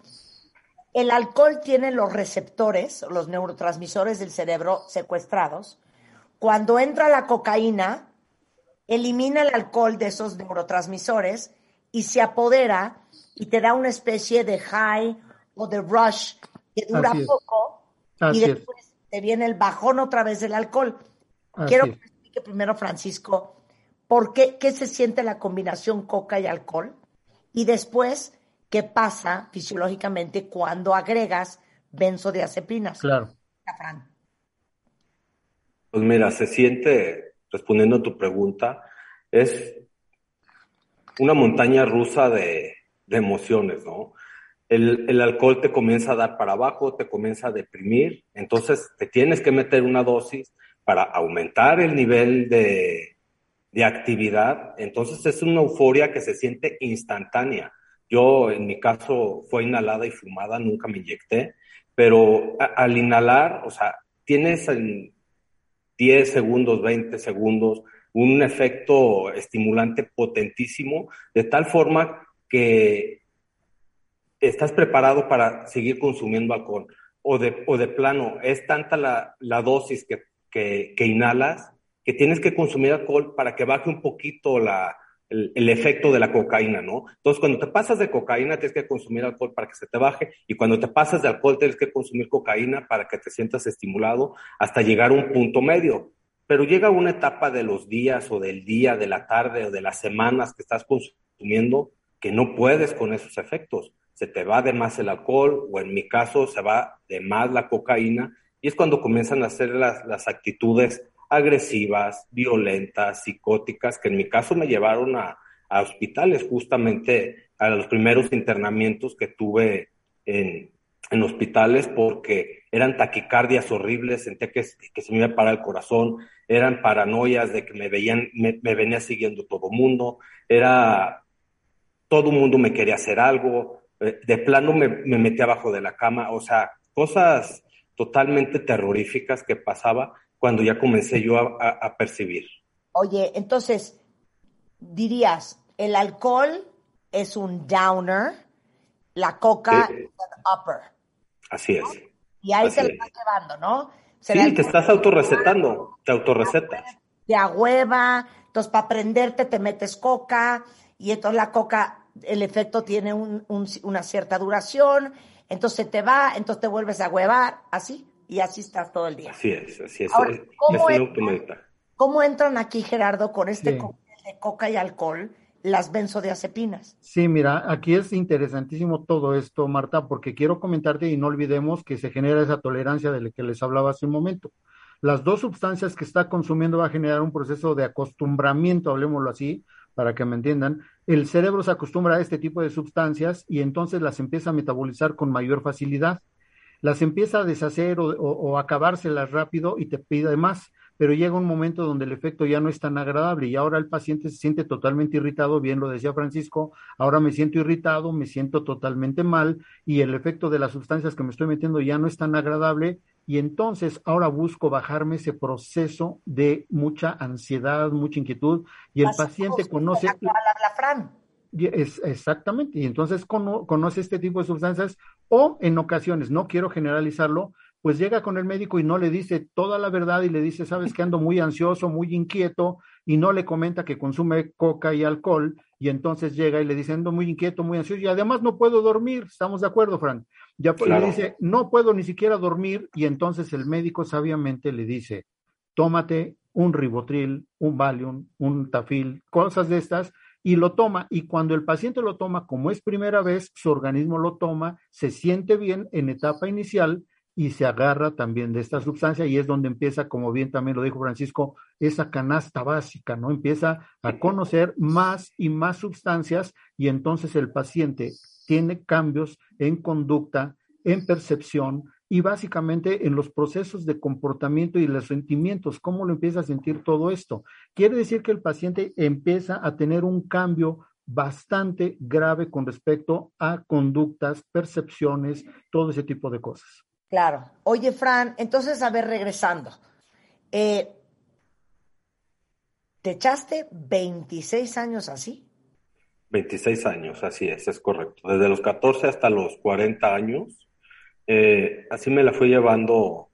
el alcohol tiene los receptores, los neurotransmisores del cerebro secuestrados. Cuando entra la cocaína, elimina el alcohol de esos neurotransmisores y se apodera y te da una especie de high o de rush que dura poco y después te viene el bajón otra vez del alcohol. Quiero que explique primero, Francisco, por qué, qué se siente la combinación coca y alcohol y después qué pasa fisiológicamente cuando agregas benzodiazepinas. Claro. Pues mira, se siente, respondiendo a tu pregunta, es una montaña rusa de, emociones, ¿no? El, alcohol te comienza a dar para abajo, te comienza a deprimir, entonces te tienes que meter una dosis para aumentar el nivel de, de actividad, entonces es una euforia que se siente instantánea. Yo, en mi caso, fue inhalada y fumada, nunca me inyecté, pero al inhalar, o sea, tienes en 10 segundos, 20 segundos, un efecto estimulante potentísimo, de tal forma que estás preparado para seguir consumiendo alcohol. O de, o de plano, es tanta la, dosis que, que, inhalas que tienes que consumir alcohol para que baje un poquito la, el, el, efecto de la cocaína, ¿no? Entonces, cuando te pasas de cocaína, tienes que consumir alcohol para que se te baje, y cuando te pasas de alcohol, tienes que consumir cocaína para que te sientas estimulado hasta llegar a un punto medio pero llega una etapa de los días o del día, de la tarde o de las semanas que estás consumiendo que no puedes con esos efectos. Se te va de más el alcohol o en mi caso se va de más la cocaína y es cuando comienzan a hacer las, las actitudes agresivas, violentas, psicóticas, que en mi caso me llevaron a, a hospitales, justamente a los primeros internamientos que tuve en, en hospitales porque eran taquicardias horribles, sentía que, que, se me iba a parar el corazón, eran paranoias de que me veían, me, venía siguiendo todo mundo, era todo mundo me quería hacer algo, eh, de plano me, me metí abajo de la cama, o sea, cosas totalmente terroríficas que pasaba cuando ya comencé yo a, a percibir. Oye, entonces, dirías, el alcohol es un downer, la coca es un upper. Así es. Y ahí se lo estás llevando, ¿no? sí, te estás autorrecetando, te autorrecetas. Te agüeva, entonces para aprenderte te metes coca y entonces la coca, el efecto tiene un, una cierta duración, entonces te va, entonces te vuelves a huevar, así, y así estás todo el día. Así es, así es. Ahora, ¿cómo, entran, ¿cómo, entran, aquí, Gerardo, con este de coca y alcohol? Las benzodiazepinas. Sí, mira, aquí es interesantísimo todo esto, Marta, porque quiero comentarte y no olvidemos que se genera esa tolerancia de la que les hablaba hace un momento. Las dos sustancias que está consumiendo va a generar un proceso de acostumbramiento, hablemoslo así, para que me entiendan. El cerebro se acostumbra a este tipo de sustancias y entonces las empieza a metabolizar con mayor facilidad. Las empieza a deshacer o, o acabárselas rápido y te pide más pero llega un momento donde el efecto ya no es tan agradable y ahora el paciente se siente totalmente irritado, bien lo decía Francisco, ahora me siento irritado, me siento totalmente mal y el efecto de las sustancias que me estoy metiendo ya no es tan agradable y entonces ahora busco bajarme ese proceso de mucha ansiedad, mucha inquietud y el paciente conoce... Es, exactamente, y entonces conoce este tipo de sustancias o en ocasiones, no quiero generalizarlo, pues llega con el médico y no le dice toda la verdad y le dice, sabes que ando muy ansioso, muy inquieto, y no le comenta que consume coca y alcohol, y entonces llega y le dice, ando muy inquieto, muy ansioso, y además no puedo dormir, ¿estamos de acuerdo, Frank? Ya le dice, no puedo ni siquiera dormir, y entonces el médico sabiamente le dice, tómate un ribotril, un Valium, un Tafil, cosas de estas, y lo toma. Y cuando el paciente lo toma, como es primera vez, su organismo lo toma, se siente bien en etapa inicial y se agarra también de esta sustancia y es donde empieza, como bien también lo dijo Francisco, esa canasta básica, ¿no? Empieza a conocer más y más sustancias y entonces el paciente tiene cambios en conducta, en percepción, y básicamente en los procesos de comportamiento y los sentimientos, cómo lo empieza a sentir todo esto. Quiere decir que el paciente empieza a tener un cambio bastante grave con respecto a conductas, percepciones, todo ese tipo de cosas. Claro. Oye, Fran, entonces, a ver, regresando. Eh, ¿Te echaste 26 años así? 26 años, así es, es correcto. Desde los 14 hasta los 40 años eh, así me la fui llevando.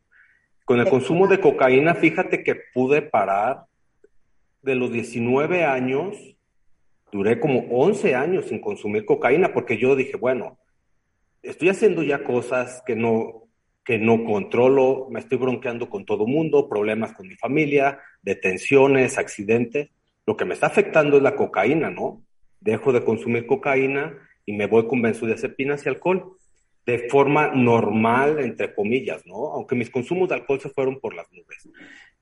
Con el consumo de cocaína, fíjate que pude parar de los 19 años, duré como 11 años sin consumir cocaína, porque yo dije, bueno, estoy haciendo ya cosas que no, que no controlo, me estoy bronqueando con todo mundo, problemas con mi familia, detenciones, accidentes. Lo que me está afectando es la cocaína, ¿no? Dejo de consumir cocaína y me voy con benzodiazepinas y alcohol de forma normal, entre comillas, ¿no? Aunque mis consumos de alcohol se fueron por las nubes.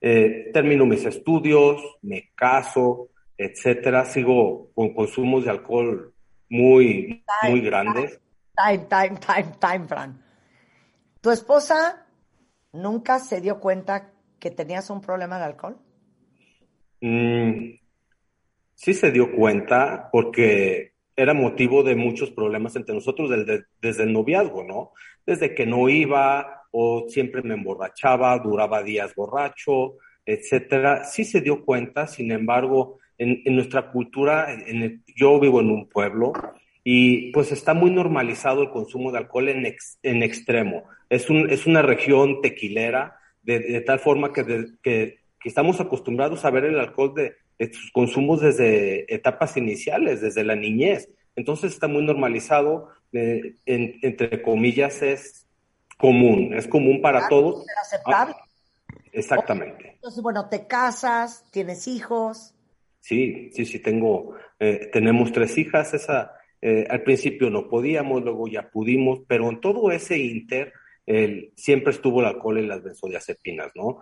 Eh, termino mis estudios, me caso, etcétera, sigo con consumos de alcohol muy, muy grandes. Time, time, time, time, Fran. ¿Tu esposa nunca se dio cuenta que tenías un problema de alcohol? Mm, sí se dio cuenta porque era motivo de muchos problemas entre nosotros desde, el noviazgo, ¿no? Desde que no iba o siempre me emborrachaba, duraba días borracho, etcétera. Sí se dio cuenta, sin embargo, en, nuestra cultura, en yo vivo en un pueblo y pues está muy normalizado el consumo de alcohol en, en extremo. Es, un, es una región tequilera, de, tal forma que, que, que, estamos acostumbrados a ver el alcohol de, sus consumos desde etapas iniciales, desde la niñez. Entonces está muy normalizado, eh, entre comillas, es común, es común para todos. aceptable. Ah, exactamente. Entonces, bueno, te casas, tienes hijos. Sí, sí, sí, tengo, eh, tenemos tres hijas, esa, eh, al principio no podíamos, luego ya pudimos, pero en todo ese inter, siempre estuvo el alcohol y las benzodiazepinas, ¿no?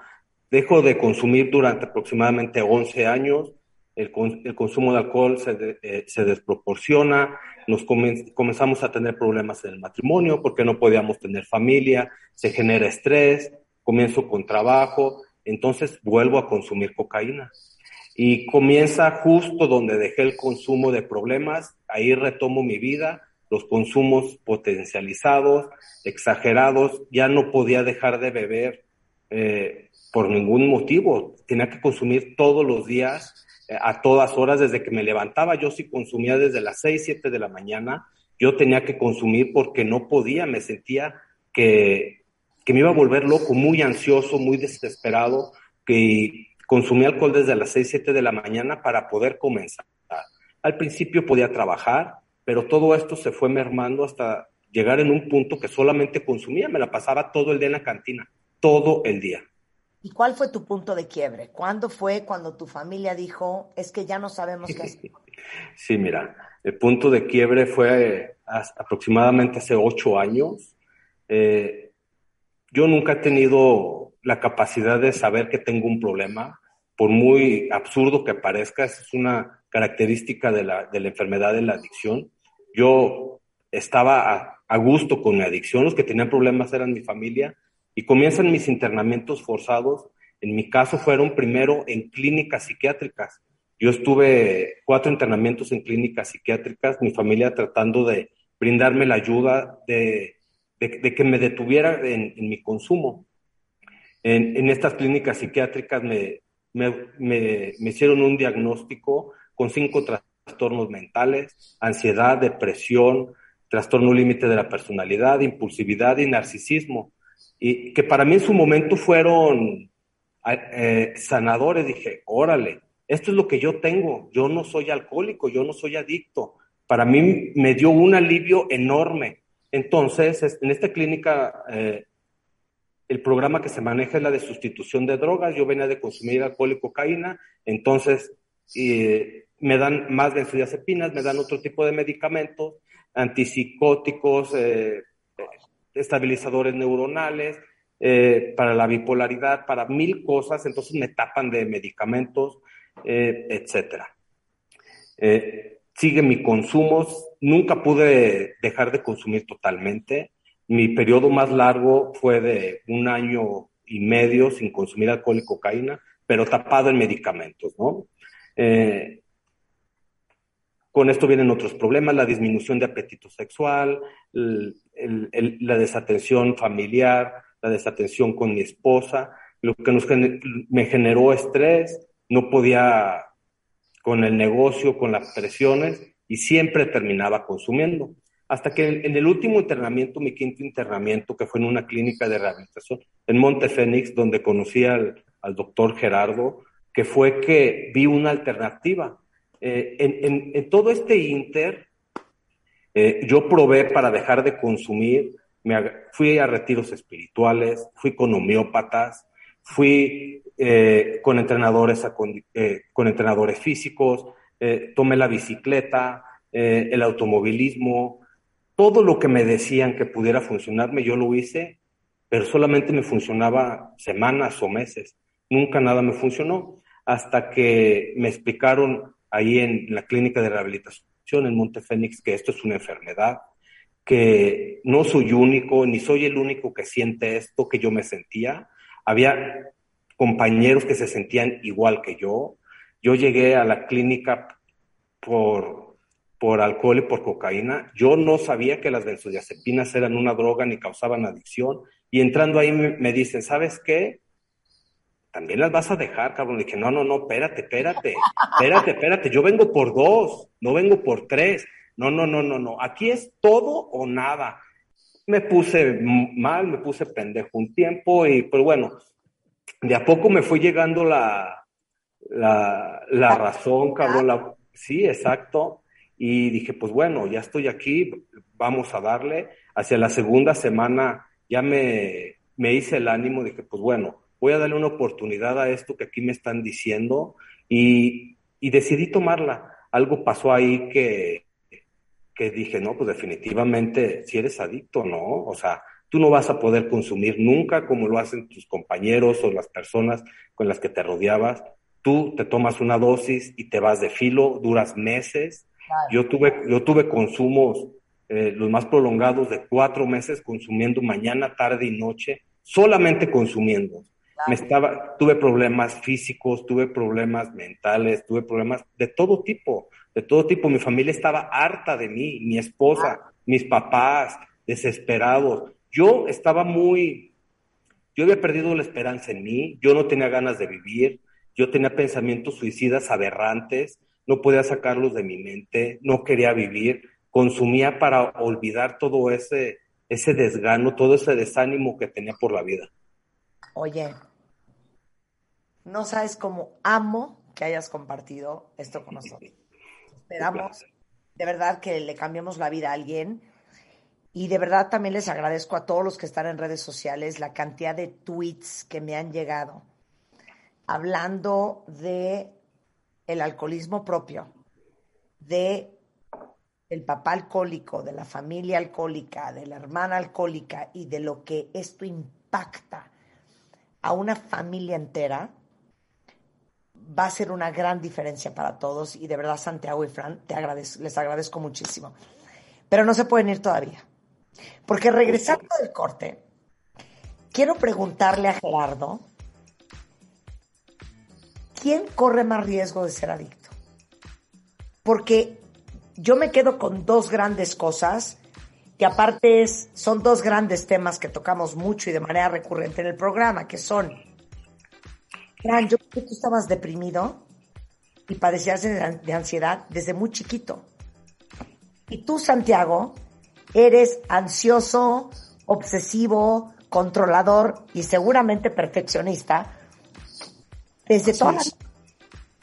Dejo de consumir durante aproximadamente 11 años, el, el consumo de alcohol se, eh, se desproporciona, nos comenzamos a tener problemas en el matrimonio porque no podíamos tener familia, se genera estrés, comienzo con trabajo, entonces vuelvo a consumir cocaína. Y comienza justo donde dejé el consumo de problemas, ahí retomo mi vida, los consumos potencializados, exagerados, ya no podía dejar de beber eh, por ningún motivo. Tenía que consumir todos los días, eh, a todas horas, desde que me levantaba. Yo sí consumía desde las 6, 7 de la mañana. Yo tenía que consumir porque no podía, me sentía que, que me iba a volver loco, muy ansioso, muy desesperado, que consumía alcohol desde las 6, 7 de la mañana para poder comenzar. Al principio podía trabajar, pero todo esto se fue mermando hasta llegar en un punto que solamente consumía, me la pasaba todo el día en la cantina, todo el día. ¿Y cuál fue tu punto de quiebre? ¿Cuándo fue cuando tu familia dijo, es que ya no sabemos qué hacer? *laughs* Sí, mira, el punto de quiebre fue aproximadamente hace ocho años. Eh, yo nunca he tenido la capacidad de saber que tengo un problema, por muy absurdo que parezca, es una característica de la, de la enfermedad de la adicción. Yo estaba a, a gusto con mi adicción, los que tenían problemas eran mi familia, y comienzan mis internamientos forzados. En mi caso fueron primero en clínicas psiquiátricas. Yo estuve cuatro internamientos en clínicas psiquiátricas, mi familia tratando de brindarme la ayuda de, de, que me detuviera en, mi consumo. En, en, estas clínicas psiquiátricas me, me, me, me hicieron un diagnóstico con cinco trastornos mentales, ansiedad, depresión, trastorno límite de la personalidad, impulsividad y narcisismo. y que para mí en su momento fueron eh, sanadores. Dije, órale, esto es lo que yo tengo, yo no soy alcohólico, yo no soy adicto. Para mí me dio un alivio enorme. Entonces, en esta clínica, eh, el programa que se maneja es la de sustitución de drogas. Yo venía de consumir alcohol y cocaína, entonces me dan más benzodiazepinas, me dan otro tipo de medicamentos, antipsicóticos, eh, estabilizadores neuronales, eh, para la bipolaridad, para mil cosas, entonces me tapan de medicamentos, eh, etcétera. Eh, sigue mi consumo, nunca pude dejar de consumir totalmente. Mi periodo más largo fue de un año y medio sin consumir alcohol y cocaína, pero tapado en medicamentos, ¿no? Eh, con esto vienen otros problemas, la disminución de apetito sexual, la desatención familiar, la desatención con mi esposa, lo que nos, me generó estrés, no podía con el negocio, con las presiones y siempre terminaba consumiendo. Hasta que en, el último internamiento, mi quinto internamiento, que fue en una clínica de rehabilitación en Monte Fénix, donde conocí al, doctor Gerardo, que fue que vi una alternativa. Eh, en, todo este inter, eh, yo probé para dejar de consumir, me, fui a retiros espirituales, fui con homeópatas, fui eh, con, entrenadores, eh, con entrenadores físicos, tomé la bicicleta, el automovilismo, todo lo que me decían que pudiera funcionarme, yo lo hice, pero solamente me funcionaba semanas o meses. Nunca nada me funcionó hasta que me explicaron ahí en la clínica de rehabilitación en Monte Fénix que esto es una enfermedad, que no soy único, ni soy el único que siente esto que yo me sentía, había compañeros que se sentían igual que yo. Yo llegué a la clínica por, por alcohol y por cocaína. Yo no sabía que las benzodiazepinas eran una droga ni causaban adicción. Y entrando ahí me, dicen, ¿sabes qué? También las vas a dejar, cabrón. Le dije, no, no, no, espérate, espérate, espérate, espérate. Yo vengo por dos, no vengo por tres. No, no, no, no, no. Aquí es todo o nada me puse mal, me puse pendejo un tiempo y pues bueno, de a poco me fue llegando la, la, la razón, cabrón, sí, exacto, y dije, pues bueno, ya estoy aquí, vamos a darle. Hacia la segunda semana ya me, me hice el ánimo, dije, pues bueno, voy a darle una oportunidad a esto que aquí me están diciendo y, y decidí tomarla. Algo pasó ahí que, que dije, no, pues definitivamente, si eres adicto, no, o sea, tú no vas a poder consumir nunca como lo hacen tus compañeros o las personas con las que te rodeabas. Tú te tomas una dosis y te vas de filo, duras meses. Yo tuve, yo tuve consumos eh, los más prolongados de cuatro meses consumiendo mañana, tarde y noche, solamente consumiendo. Me estaba, tuve problemas físicos, tuve problemas mentales, tuve problemas de todo tipo de todo tipo. Mi familia estaba harta de mí, mi esposa, mis papás, desesperados. Yo estaba muy, yo había perdido la esperanza en mí, yo no tenía ganas de vivir, yo tenía pensamientos suicidas aberrantes, no podía sacarlos de mi mente, no quería vivir, consumía para olvidar todo ese, ese desgano, todo ese desánimo que tenía por la vida. Oye, no sabes cómo amo que hayas compartido esto con nosotros. *laughs* Esperamos de verdad que le cambiemos la vida a alguien. Y de verdad también les agradezco a todos los que están en redes sociales la cantidad de tweets que me han llegado hablando de el alcoholismo propio, de el papá alcohólico, de la familia alcohólica, de la hermana alcohólica y de lo que esto impacta a una familia entera va a ser una gran diferencia para todos y de verdad Santiago y Fran te les agradezco muchísimo. Pero no se pueden ir todavía. Porque regresando del corte, quiero preguntarle a Gerardo, ¿quién corre más riesgo de ser adicto? Porque yo me quedo con dos grandes cosas que aparte es, son dos grandes temas que tocamos mucho y de manera recurrente en el programa, que son Fran, yo creo que tú estabas deprimido y padecías de ansiedad desde muy chiquito. Y tú, Santiago, eres ansioso, obsesivo, controlador y seguramente perfeccionista desde toda la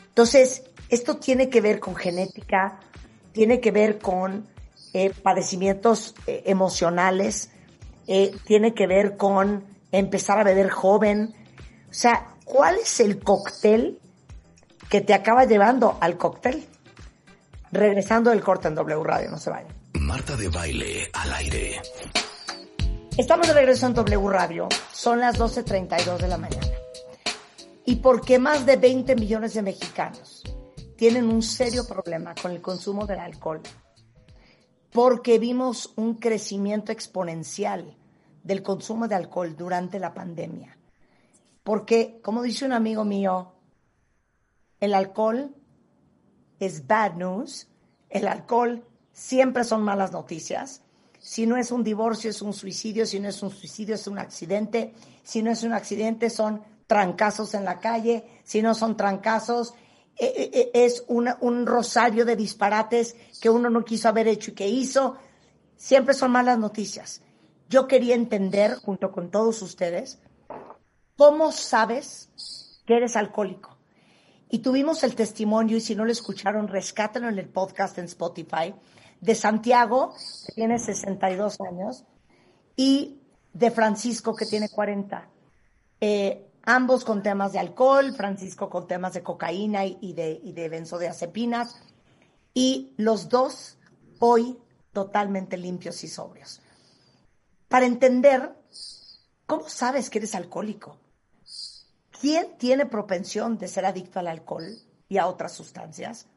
Entonces, esto tiene que ver con genética, tiene que ver con eh, padecimientos eh, emocionales, eh, tiene que ver con empezar a beber joven. O sea, ¿cuál es el cóctel que te acaba llevando al cóctel? Regresando del corte en W Radio, no se vayan. Marta de baile al aire. Estamos de regreso en W Radio. Son las 12.32 de la mañana. ¿Y por qué más de 20 millones de mexicanos tienen un serio problema con el consumo del alcohol? Porque vimos un crecimiento exponencial del consumo de alcohol durante la pandemia. Porque, como dice un amigo mío, el alcohol es bad news, el alcohol siempre son malas noticias. Si no es un divorcio, es un suicidio, si no es un suicidio, es un accidente, si no es un accidente, son trancazos en la calle, si no son trancazos, e, e, e, es un rosario de disparates que uno no quiso haber hecho y que hizo. Siempre son malas noticias. Yo quería entender, junto con todos ustedes, cómo sabes que eres alcohólico. Y tuvimos el testimonio, y si no lo escucharon, rescátenlo en el podcast en Spotify, de Santiago, que tiene 62 años, y de Francisco, que tiene 40. Eh, ambos con temas de alcohol, Francisco con temas de cocaína y, de, y de benzodiazepinas, y los dos hoy totalmente limpios y sobrios. Para entender, ¿cómo sabes que eres alcohólico? ¿Quién tiene propensión de ser adicto al alcohol y a otras sustancias?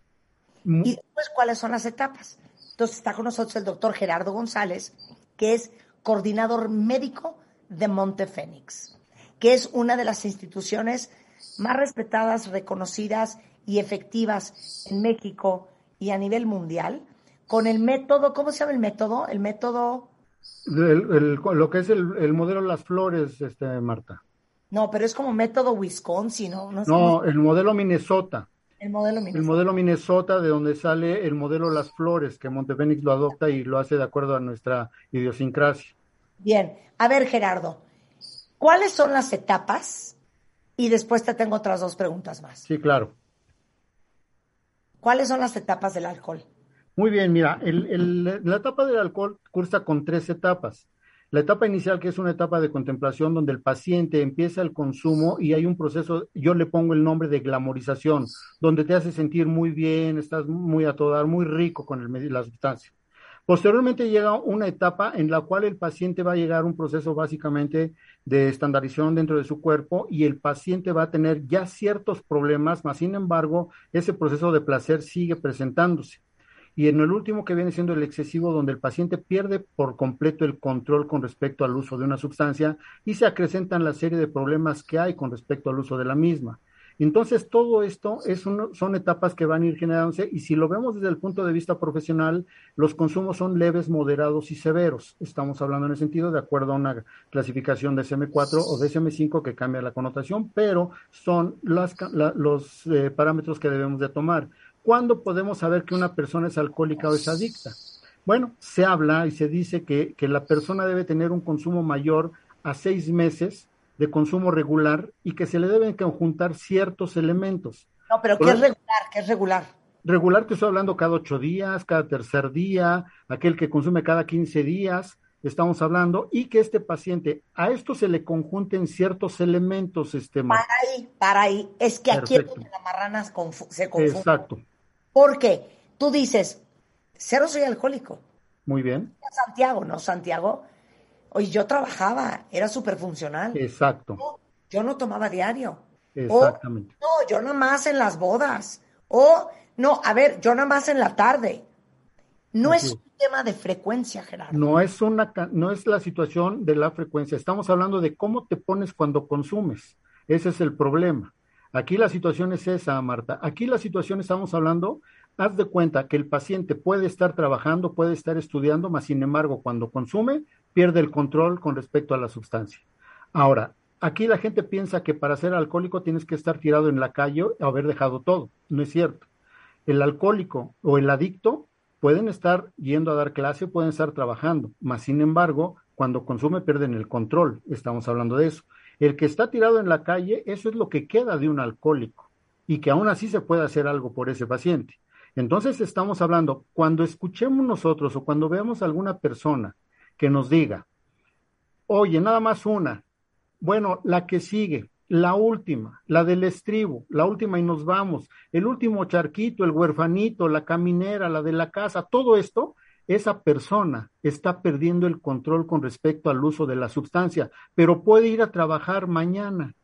Mm. Y después, ¿cuáles son las etapas? Entonces está con nosotros el doctor Gerardo González, que es coordinador médico de Montefénix, que es una de las instituciones más respetadas, reconocidas y efectivas en México y a nivel mundial, con el método, ¿cómo se llama el método? El método... lo que es el, el modelo Las Flores, este, Marta. No, pero es como método Wisconsin, ¿no? No, el modelo Minnesota. El modelo Minnesota. El modelo Minnesota, de donde sale el modelo Las Flores, que Montefénix lo adopta y lo hace de acuerdo a nuestra idiosincrasia. Bien, a ver Gerardo, ¿cuáles son las etapas? Y después te tengo otras dos preguntas más. Sí, claro. ¿Cuáles son las etapas del alcohol? Muy bien, mira, la etapa del alcohol cursa con tres etapas. La etapa inicial, que es una etapa de contemplación donde el paciente empieza el consumo y hay un proceso, yo le pongo el nombre de glamorización, donde te hace sentir muy bien, estás muy a todo dar, muy rico con el, la sustancia. Posteriormente llega una etapa en la cual el paciente va a llegar a un proceso básicamente de estandarización dentro de su cuerpo y el paciente va a tener ya ciertos problemas, más sin embargo, ese proceso de placer sigue presentándose y en el último que viene siendo el excesivo, donde el paciente pierde por completo el control con respecto al uso de una sustancia y se acrecentan la serie de problemas que hay con respecto al uso de la misma. Entonces, todo esto es son etapas que van a ir generándose y si lo vemos desde el punto de vista profesional, los consumos son leves, moderados y severos. Estamos hablando en el sentido de acuerdo a una clasificación de SM4 o de SM5 que cambia la connotación, pero son las, los eh, parámetros que debemos de tomar. ¿Cuándo podemos saber que una persona es alcohólica o es adicta? Bueno, se habla y se dice que, la persona debe tener un consumo mayor a seis meses de consumo regular y que se le deben conjuntar ciertos elementos. No, pero ¿qué es regular? ¿Qué es regular? Regular que estoy hablando cada ocho días, cada tercer día, aquel que consume cada quince días, estamos hablando, y que este paciente, a esto se le conjunten ciertos elementos. Este, para ahí, para ahí. Es que aquí es donde la marrana se confunde. Exacto. Porque tú dices, cero soy alcohólico. Muy bien. Santiago, ¿no? Santiago. Oye, yo trabajaba, era súper funcional. Exacto. yo no tomaba diario. Exactamente. no, yo nada más en las bodas. O, no, a ver, yo nada más en la tarde. No es un tema de frecuencia, Gerardo. No es, una, no es la situación de la frecuencia. Estamos hablando de cómo te pones cuando consumes. Ese es el problema. Aquí la situación es esa, Marta. Aquí la situación estamos hablando, haz de cuenta que el paciente puede estar trabajando, puede estar estudiando, mas sin embargo, cuando consume, pierde el control con respecto a la sustancia. Ahora, aquí la gente piensa que para ser alcohólico tienes que estar tirado en la calle o haber dejado todo. No es cierto. El alcohólico o el adicto pueden estar yendo a dar clase, pueden estar trabajando, mas sin embargo, cuando consume pierden el control, estamos hablando de eso. El que está tirado en la calle, eso es lo que queda de un alcohólico y que aún así se puede hacer algo por ese paciente. Entonces estamos hablando, cuando escuchemos nosotros o cuando veamos a alguna persona que nos diga, oye, nada más una, bueno, la que sigue, la última, la del estribo, la última y nos vamos, el último charquito, el huerfanito, la caminera, la de la casa, todo esto, esa persona está perdiendo el control con respecto al uso de la sustancia, pero puede ir a trabajar mañana.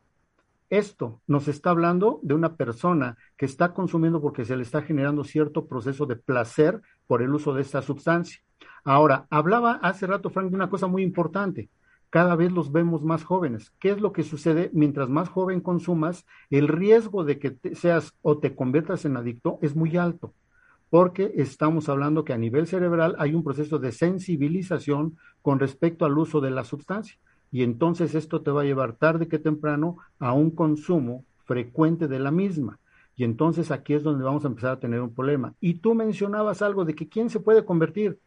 Esto nos está hablando de una persona que está consumiendo porque se le está generando cierto proceso de placer por el uso de esta sustancia. Ahora, hablaba hace rato Frank de una cosa muy importante cada vez los vemos más jóvenes. ¿Qué es lo que sucede? Mientras más joven consumas, el riesgo de que seas o te conviertas en adicto es muy alto, porque estamos hablando que a nivel cerebral hay un proceso de sensibilización con respecto al uso de la sustancia. Y entonces esto te va a llevar tarde que temprano a un consumo frecuente de la misma. Y entonces aquí es donde vamos a empezar a tener un problema. Y tú mencionabas algo de que quién se puede convertir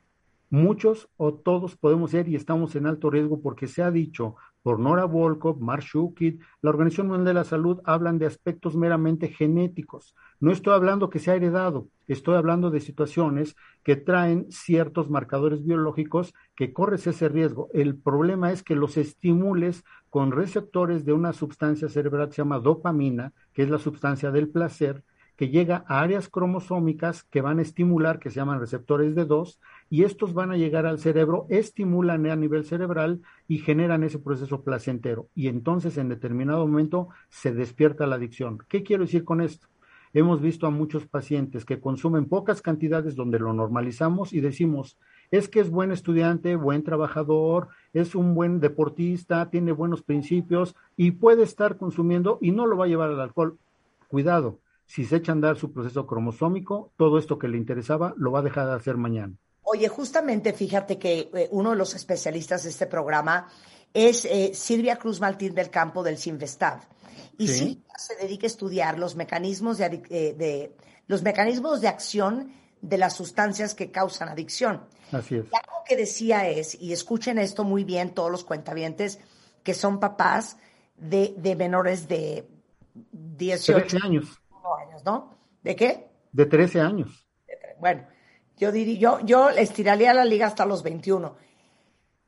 muchos o todos podemos ser y estamos en alto riesgo porque se ha dicho por Nora Volkov, Mark Shukit, la Organización Mundial de la Salud hablan de aspectos meramente genéticos. No estoy hablando que se ha heredado, estoy hablando de situaciones que traen ciertos marcadores biológicos que corres ese riesgo. El problema es que los estimules con receptores de una sustancia cerebral que se llama dopamina, que es la sustancia del placer, que llega a áreas cromosómicas que van a estimular, que se llaman receptores de dos, y estos van a llegar al cerebro, estimulan a nivel cerebral y generan ese proceso placentero. Y entonces en determinado momento se despierta la adicción. ¿Qué quiero decir con esto? Hemos visto a muchos pacientes que consumen pocas cantidades donde lo normalizamos y decimos, es que es buen estudiante, buen trabajador, es un buen deportista, tiene buenos principios y puede estar consumiendo y no lo va a llevar al alcohol. Cuidado, si se echa a andar su proceso cromosómico, todo esto que le interesaba lo va a dejar de hacer mañana. Oye, justamente fíjate que eh, uno de los especialistas de este programa es eh, Silvia Cruz Martín del Campo del Sinvestav. Y Silvia se dedica a estudiar los mecanismos eh, de, los mecanismos de acción de las sustancias que causan adicción. Así es. Y algo que decía es, y escuchen esto muy bien todos los cuentavientes que son papás de, de menores de 18 años años, ¿no? ¿De qué? De 13 años. Bueno, yo diría, yo, yo estiraría la liga hasta los 21.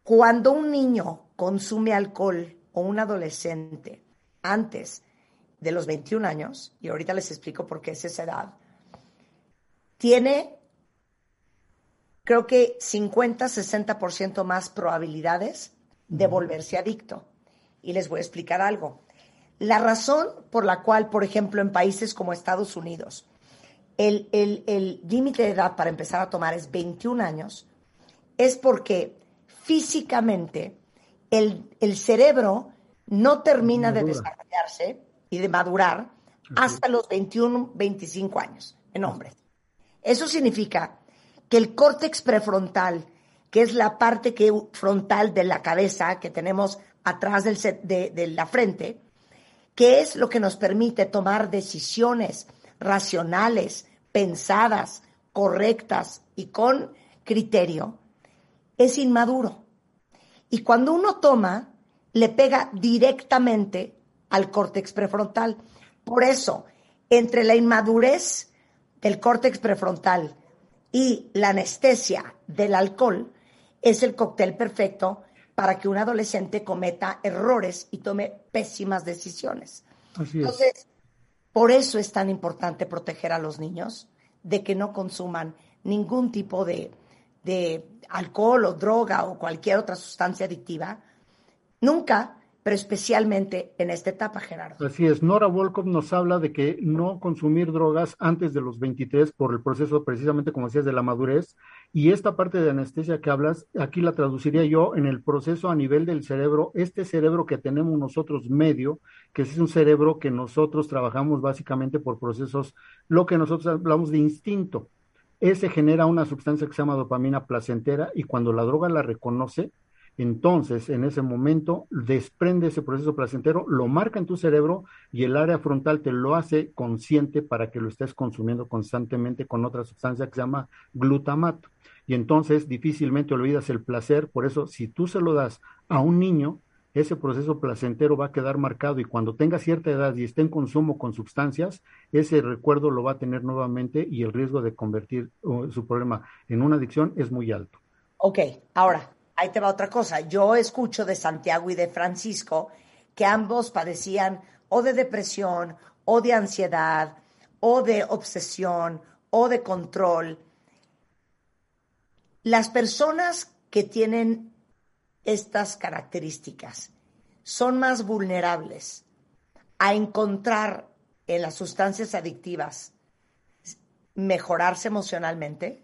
Cuando un niño consume alcohol o un adolescente antes de los 21 años, y ahorita les explico por qué es esa edad, tiene, creo que 50, 60% más probabilidades de volverse adicto. Y les voy a explicar algo. La razón por la cual, por ejemplo, en países como Estados Unidos, el límite de edad para empezar a tomar es 21 años, es porque físicamente el, cerebro no termina de desarrollarse y de madurar hasta los 21, 25 años en hombres. Eso significa que el córtex prefrontal, que es la parte que, frontal de la cabeza que tenemos atrás del, de la frente, ¿Qué es lo que nos permite tomar decisiones racionales, pensadas, correctas y con criterio, es inmaduro. Y cuando uno toma, le pega directamente al córtex prefrontal. Por eso, entre la inmadurez del córtex prefrontal y la anestesia del alcohol, es el cóctel perfecto para que un adolescente cometa errores y tome pésimas decisiones. Entonces, por eso es tan importante proteger a los niños de que no consuman ningún tipo de, de alcohol o droga o cualquier otra sustancia adictiva. Nunca pero especialmente en esta etapa, Gerardo. Así es, Nora Volkov nos habla de que no consumir drogas antes de los 23 por el proceso precisamente, como decías, de la madurez. Y esta parte de anestesia que hablas, aquí la traduciría yo en el proceso a nivel del cerebro, este cerebro que tenemos nosotros medio, que es un cerebro que nosotros trabajamos básicamente por procesos, lo que nosotros hablamos de instinto. Ese genera una sustancia que se llama dopamina placentera y cuando la droga la reconoce, entonces en ese momento desprende ese proceso placentero, lo marca en tu cerebro y el área frontal te lo hace consciente para que lo estés consumiendo constantemente con otra sustancia que se llama glutamato. y entonces difícilmente olvidas el placer. Por eso, si tú se lo das a un niño, ese proceso placentero va a quedar marcado y cuando tenga cierta edad y esté en consumo con sustancias, ese recuerdo lo va a tener nuevamente y el riesgo de convertir uh, su problema en una adicción es muy alto. Ok, ahora, ahí te va otra cosa. Yo escucho de Santiago y de Francisco que ambos padecían o de depresión, o de ansiedad, o de obsesión, o de control. Las personas que tienen estas características son más vulnerables a encontrar en las sustancias adictivas mejorarse emocionalmente?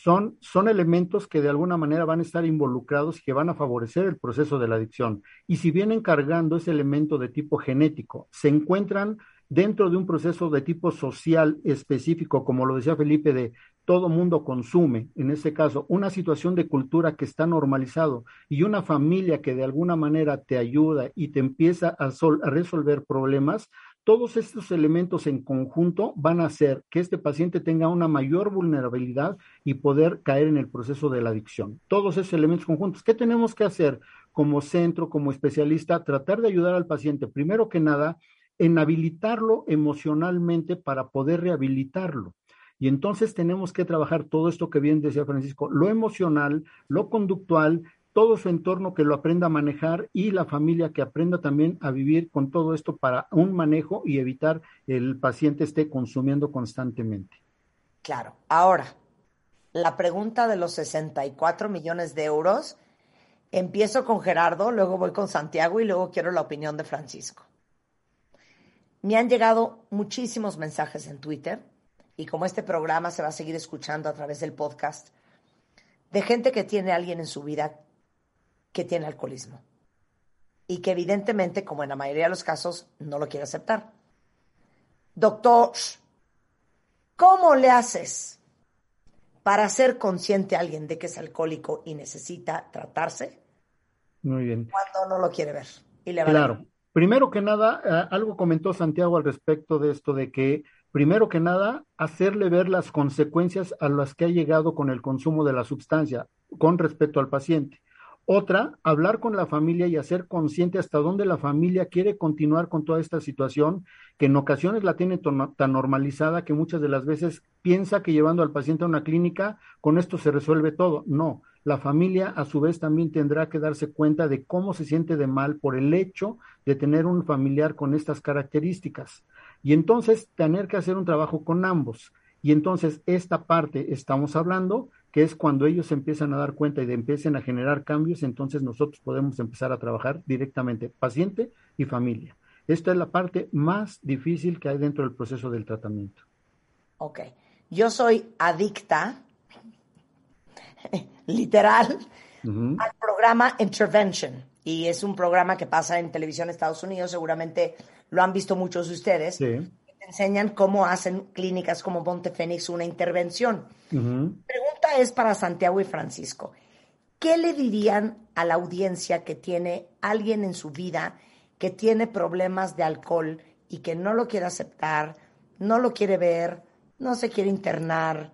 Son, son elementos que de alguna manera van a estar involucrados y que van a favorecer el proceso de la adicción. Y si vienen cargando ese elemento de tipo genético, se encuentran dentro de un proceso de tipo social específico, como lo decía Felipe, de todo mundo consume, en este caso, una situación de cultura que está normalizado y una familia que de alguna manera te ayuda y te empieza a, a resolver problemas, todos estos elementos en conjunto van a hacer que este paciente tenga una mayor vulnerabilidad y poder caer en el proceso de la adicción. Todos esos elementos conjuntos. ¿Qué tenemos que hacer como centro, como especialista? Tratar de ayudar al paciente, primero que nada, en habilitarlo emocionalmente para poder rehabilitarlo. Y entonces tenemos que trabajar todo esto que bien decía Francisco, lo emocional, lo conductual, todo su entorno que lo aprenda a manejar y la familia que aprenda también a vivir con todo esto para un manejo y evitar el paciente esté consumiendo constantemente. Claro. Ahora, la pregunta de los 64 millones de euros, empiezo con Gerardo, luego voy con Santiago y luego quiero la opinión de Francisco. Me han llegado muchísimos mensajes en Twitter y como este programa se va a seguir escuchando a través del podcast, de gente que tiene a alguien en su vida que tiene alcoholismo y que evidentemente, como en la mayoría de los casos, no lo quiere aceptar. Doctor, ¿cómo le haces para ser consciente a alguien de que es alcohólico y necesita tratarse? Muy bien. Cuando no lo quiere ver. Y le claro. Primero que nada, eh, algo comentó Santiago al respecto de esto de que, primero que nada, hacerle ver las consecuencias a las que ha llegado con el consumo de la sustancia con respecto al paciente. Otra, hablar con la familia y hacer consciente hasta dónde la familia quiere continuar con toda esta situación, que en ocasiones la tiene tan normalizada que muchas de las veces piensa que llevando al paciente a una clínica, con esto se resuelve todo. No, la familia a su vez también tendrá que darse cuenta de cómo se siente de mal por el hecho de tener un familiar con estas características. Y entonces tener que hacer un trabajo con ambos. Y entonces esta parte estamos hablando que es cuando ellos empiezan a dar cuenta y de empiecen a generar cambios, entonces nosotros podemos empezar a trabajar directamente paciente y familia. Esta es la parte más difícil que hay dentro del proceso del tratamiento. Ok. Yo soy adicta, *laughs* literal, al programa Intervention. Y es un programa que pasa en televisión en Estados Unidos. Seguramente lo han visto muchos de ustedes. Sí enseñan cómo hacen clínicas como Monte Fénix una intervención. Pregunta es para Santiago y Francisco. ¿Qué le dirían a la audiencia que tiene alguien en su vida que tiene problemas de alcohol y que no lo quiere aceptar, no lo quiere ver, no se quiere internar?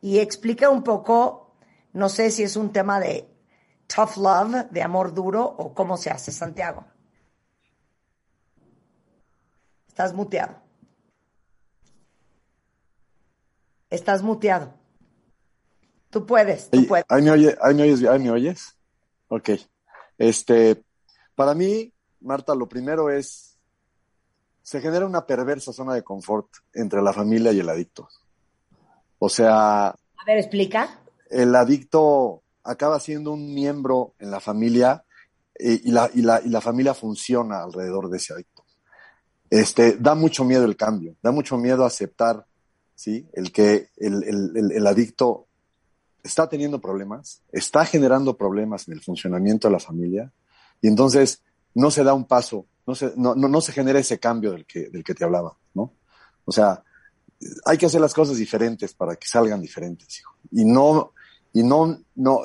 Y explica un poco, no sé si es un tema de tough love, de amor duro, o cómo se hace, Santiago. Estás muteado. Estás muteado. Tú puedes, tú puedes. ¿Ahí me, oyes? ¿Ahí me oyes? Ok. Este, para mí, Marta, lo primero es, se genera una perversa zona de confort entre la familia y el adicto. O sea... A ver, explica. El adicto acaba siendo un miembro en la familia y, la, y, la, y la familia funciona alrededor de ese adicto. Este, da mucho miedo el cambio, da mucho miedo aceptar ¿sí? El que el, adicto está teniendo problemas, está generando problemas en el funcionamiento de la familia, y entonces no se da un paso, no se, no, no, se genera ese cambio del que, del que te hablaba, ¿no? O sea, hay que hacer las cosas diferentes para que salgan diferentes, hijo. Y no, y no, no,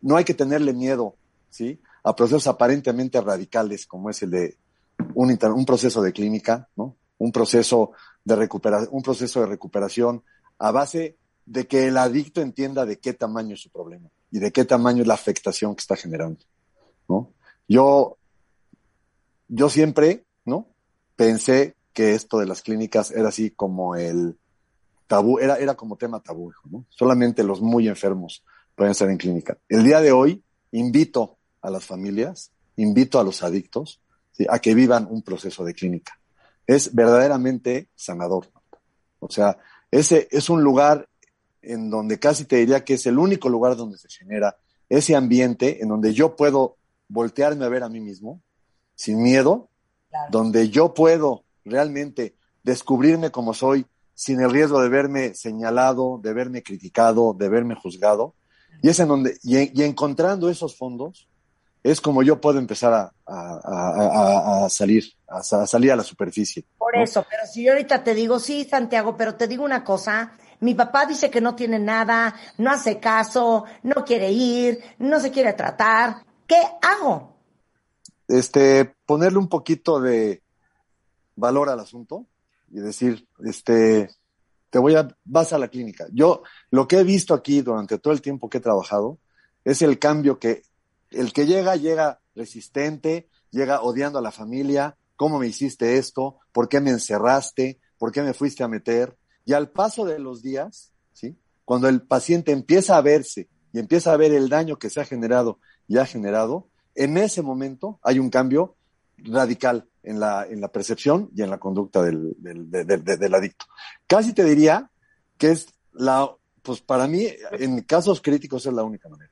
no hay que tenerle miedo, ¿sí? A procesos aparentemente radicales como es el de un, un proceso de clínica, ¿no? Un proceso de recuperación, un proceso de recuperación a base de que el adicto entienda de qué tamaño es su problema y de qué tamaño es la afectación que está generando, ¿no? Yo, yo siempre, ¿no? Pensé que esto de las clínicas era así como el tabú, era, era como tema tabú. Solamente los muy enfermos pueden estar en clínica. El día de hoy invito a las familias, invito a los adictos a que vivan un proceso de clínica. Es verdaderamente sanador. O sea, ese es un lugar en donde casi te diría que es el único lugar donde se genera ese ambiente en donde yo puedo voltearme a ver a mí mismo sin miedo, donde yo puedo realmente descubrirme como soy sin el riesgo de verme señalado, de verme criticado, de verme juzgado. Y es en donde, y, encontrando esos fondos, es como yo puedo empezar a, salir, a, salir a la superficie. Por eso, pero si yo ahorita te digo, sí, Santiago, pero te digo una cosa, mi papá dice que no tiene nada, no hace caso, no quiere ir, no se quiere tratar. ¿Qué hago? Este, ponerle un poquito de valor al asunto y decir, este, te voy a, vas a la clínica. Yo, lo que he visto aquí durante todo el tiempo que he trabajado, es el cambio que, el que llega, llega resistente, llega odiando a la familia, ¿cómo me hiciste esto? ¿Por qué me encerraste? ¿Por qué me fuiste a meter? Y al paso de los días, ¿sí? Cuando el paciente empieza a verse y empieza a ver el daño que se ha generado y ha generado, en ese momento hay un cambio radical en la, en la percepción y en la conducta del, del, del, adicto. Casi te diría que es la, pues para mí, en casos críticos es la única manera.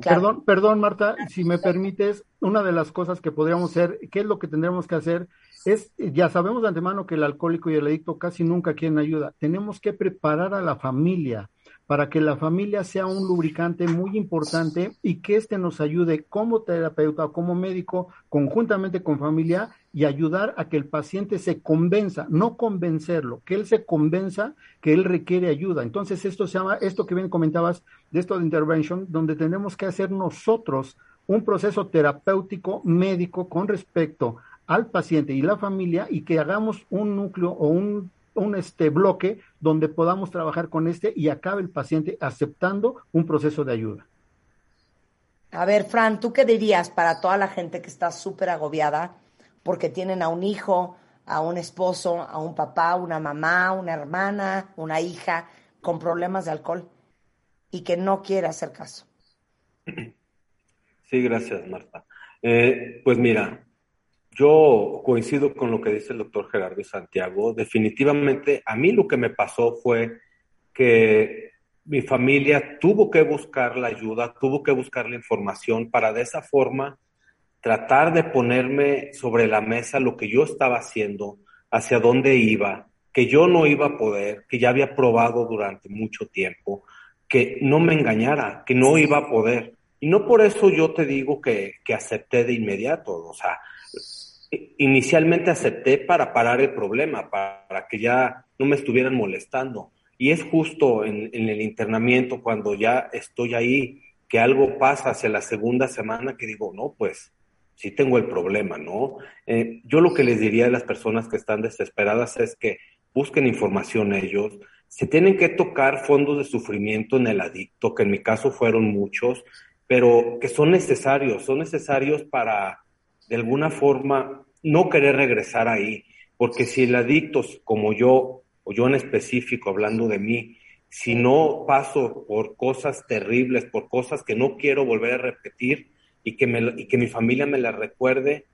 Perdón, perdón, Marta, si me permites, una de las cosas que podríamos hacer, ¿qué es lo que tendremos que hacer? Es, ya sabemos de antemano que el alcohólico y el adicto casi nunca quieren ayuda. Tenemos que preparar a la familia para que la familia sea un lubricante muy importante y que éste nos ayude como terapeuta, como médico, conjuntamente con familia y ayudar a que el paciente se convenza, no convencerlo, que él se convenza que él requiere ayuda. Entonces esto se llama, esto que bien comentabas de esto de intervention, donde tenemos que hacer nosotros un proceso terapéutico médico con respecto al paciente y la familia y que hagamos un núcleo o un, un este bloque donde podamos trabajar con este y acabe el paciente aceptando un proceso de ayuda. A ver, Fran, ¿tú qué dirías para toda la gente que está súper agobiada porque tienen a un hijo, a un esposo, a un papá, una mamá, una hermana, una hija con problemas de alcohol y que no quiere hacer caso? Sí, gracias, Marta. Eh, pues mira, yo coincido con lo que dice el doctor Gerardo Santiago. Definitivamente, a mí lo que me pasó fue que mi familia tuvo que buscar la ayuda, tuvo que buscar la información para de esa forma tratar de ponerme sobre la mesa lo que yo estaba haciendo, hacia dónde iba, que yo no iba a poder, que ya había probado durante mucho tiempo, que no me engañara, que no iba a poder. Y no por eso yo te digo que, que acepté de inmediato, o sea, inicialmente acepté para parar el problema, para, que ya no me estuvieran molestando. Y es justo en, el internamiento, cuando ya estoy ahí, que algo pasa hacia la segunda semana, que digo, no, pues sí tengo el problema, ¿no? Eh, yo lo que les diría a las personas que están desesperadas es que busquen información ellos, se tienen que tocar fondos de sufrimiento en el adicto, que en mi caso fueron muchos, pero que son necesarios, son necesarios para de alguna forma no querer regresar ahí, porque si el adicto, como yo, o yo en específico, hablando de mí, si no paso por cosas terribles, por cosas que no quiero volver a repetir y que, me, y que mi familia me las recuerde,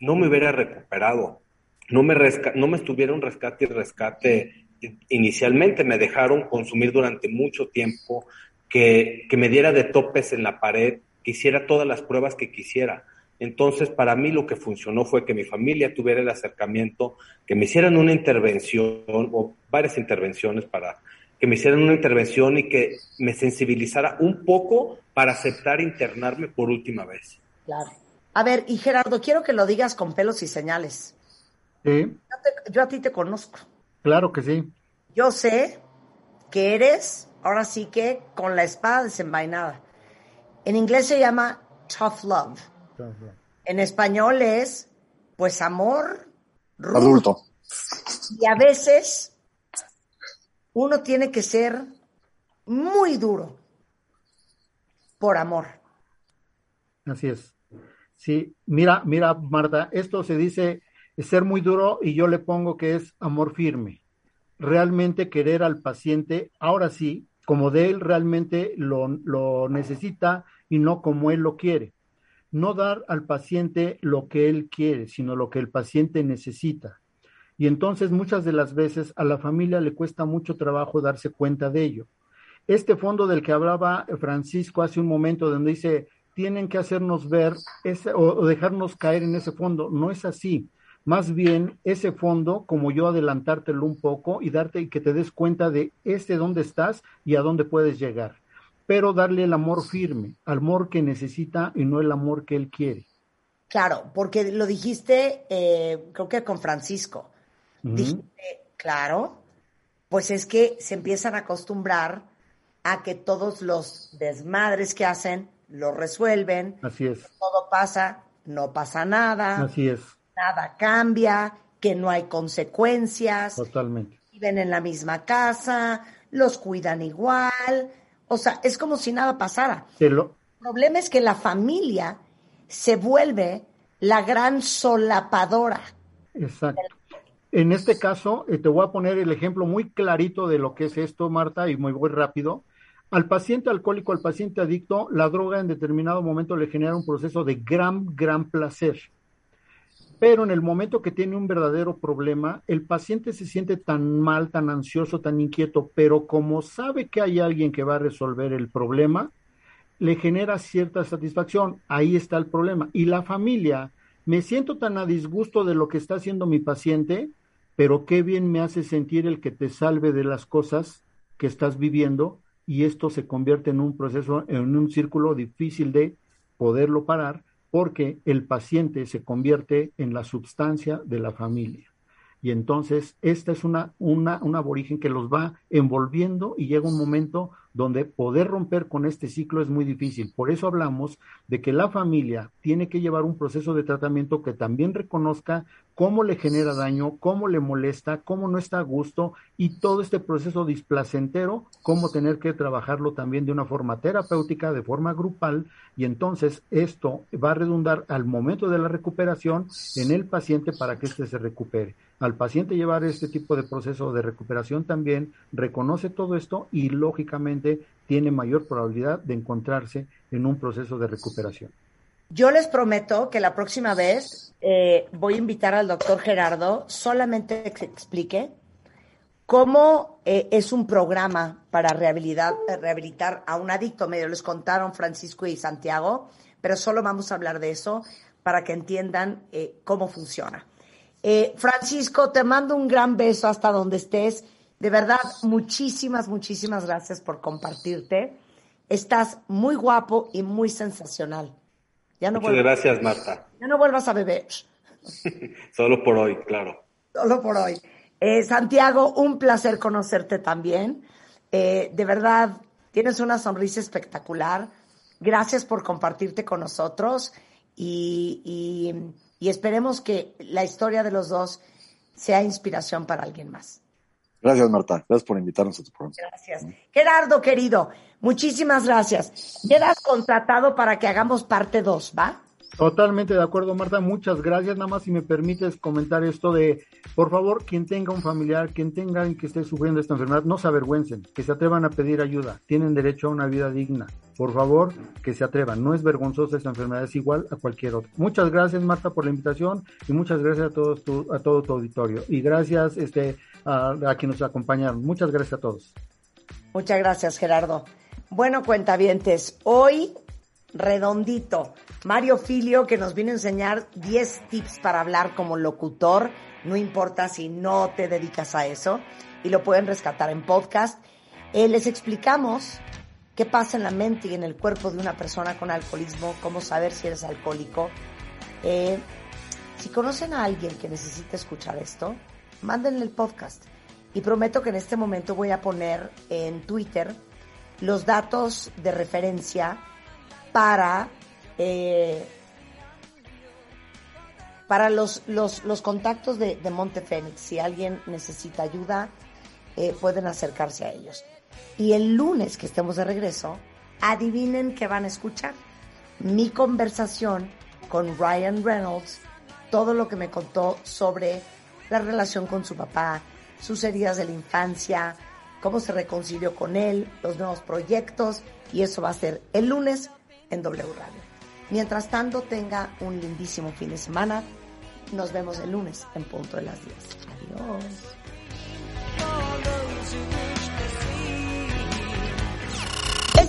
no me hubiera recuperado. No me, no me estuviera un rescate y rescate inicialmente, me dejaron consumir durante mucho tiempo, que, que me diera de topes en la pared, que hiciera todas las pruebas que quisiera. Entonces, para mí lo que funcionó fue que mi familia tuviera el acercamiento, que me hicieran una intervención o varias intervenciones para que me hicieran una intervención y que me sensibilizara un poco para aceptar internarme por última vez. Claro. A ver, y Gerardo, quiero que lo digas con pelos y señales. Sí. Yo, a ti te conozco. Claro que sí. Yo sé que eres, ahora sí que, con la espada desenvainada. En inglés se llama tough love. En español es, pues, amor adulto. Y a veces uno tiene que ser muy duro por amor. Así es. Sí, mira, mira, Marta, esto se dice ser muy duro y yo le pongo que es amor firme. Realmente querer al paciente, ahora sí, como de él realmente lo, lo necesita y no como él lo quiere. No dar al paciente lo que él quiere, sino lo que el paciente necesita. Y entonces muchas de las veces a la familia le cuesta mucho trabajo darse cuenta de ello. Este fondo del que hablaba Francisco hace un momento, donde dice, tienen que hacernos ver ese, o dejarnos caer en ese fondo, no es así. Más bien, ese fondo, como yo adelantártelo un poco y darte y que te des cuenta de este dónde estás y a dónde puedes llegar. Pero darle el amor firme, al amor que necesita y no el amor que él quiere. Claro, porque lo dijiste, eh, creo que con Francisco. Dijiste, claro, pues es que se empiezan a acostumbrar a que todos los desmadres que hacen lo resuelven. Así es. Todo pasa, no pasa nada. Así es. Nada cambia, que no hay consecuencias. Totalmente. Viven en la misma casa, los cuidan igual. O sea, es como si nada pasara. El problema es que la familia se vuelve la gran solapadora. Exacto. En este caso, eh, te voy a poner el ejemplo muy clarito de lo que es esto, Marta, y muy, muy rápido. Al paciente alcohólico, al paciente adicto, la droga en determinado momento le genera un proceso de gran, gran placer. Pero en el momento que tiene un verdadero problema, el paciente se siente tan mal, tan ansioso, tan inquieto, pero como sabe que hay alguien que va a resolver el problema, le genera cierta satisfacción. Ahí está el problema. Y la familia, me siento tan a disgusto de lo que está haciendo mi paciente, pero qué bien me hace sentir el que te salve de las cosas que estás viviendo y esto se convierte en un proceso, en un círculo difícil de poderlo parar porque el paciente se convierte en la sustancia de la familia. Y entonces esta es una, una, un aborigen que los va envolviendo y llega un momento donde poder romper con este ciclo es muy difícil. Por eso hablamos de que la familia tiene que llevar un proceso de tratamiento que también reconozca cómo le genera daño, cómo le molesta, cómo no está a gusto y todo este proceso displacentero, cómo tener que trabajarlo también de una forma terapéutica, de forma grupal y entonces esto va a redundar al momento de la recuperación en el paciente para que éste se recupere al paciente llevar este tipo de proceso de recuperación también reconoce todo esto y lógicamente tiene mayor probabilidad de encontrarse en un proceso de recuperación. Yo les prometo que la próxima vez eh, voy a invitar al doctor Gerardo solamente que explique cómo eh, es un programa para rehabilitar, rehabilitar a un adicto. Medio les contaron Francisco y Santiago, pero solo vamos a hablar de eso para que entiendan eh, cómo funciona. Eh, Francisco, te mando un gran beso hasta donde estés. De verdad, muchísimas, muchísimas gracias por compartirte. Estás muy guapo y muy sensacional. Ya no Muchas gracias, Marta. Ya no vuelvas a beber. *laughs* Solo por hoy, claro. Solo por hoy. Eh, Santiago, un placer conocerte también. Eh, de verdad, tienes una sonrisa espectacular. Gracias por compartirte con nosotros y y esperemos que la historia de los dos sea inspiración para alguien más. Gracias, Marta. Gracias por invitarnos a tu programa. Gracias. Gerardo, querido, muchísimas gracias. Quedas contratado para que hagamos parte 2, ¿va? Totalmente de acuerdo, Marta. Muchas gracias. Nada más si me permites comentar esto de, por favor, quien tenga un familiar, quien tenga alguien que esté sufriendo esta enfermedad, no se avergüencen, que se atrevan a pedir ayuda. Tienen derecho a una vida digna. Por favor, que se atrevan. No es vergonzosa esta enfermedad, es igual a cualquier otra. Muchas gracias, Marta, por la invitación y muchas gracias a todos tu, a todo tu auditorio. Y gracias este, a, a quienes nos acompañaron. Muchas gracias a todos. Muchas gracias, Gerardo. Bueno, cuentavientes, hoy redondito. Mario Filio, que nos viene a enseñar 10 tips para hablar como locutor, no importa si no te dedicas a eso, y lo pueden rescatar en podcast. Eh, les explicamos qué pasa en la mente y en el cuerpo de una persona con alcoholismo, cómo saber si eres alcohólico. Eh, si conocen a alguien que necesita escuchar esto, mándenle el podcast. Y prometo que en este momento voy a poner en Twitter los datos de referencia para, eh, para los, los, los contactos de, de, Monte Fénix. Si alguien necesita ayuda, eh, pueden acercarse a ellos. Y el lunes que estemos de regreso, adivinen qué van a escuchar. Mi conversación con Ryan Reynolds, todo lo que me contó sobre la relación con su papá, sus heridas de la infancia, cómo se reconcilió con él, los nuevos proyectos, y eso va a ser el lunes en W Radio. Mientras tanto, tenga un lindísimo fin de semana. Nos vemos el lunes en punto de las 10. Adiós.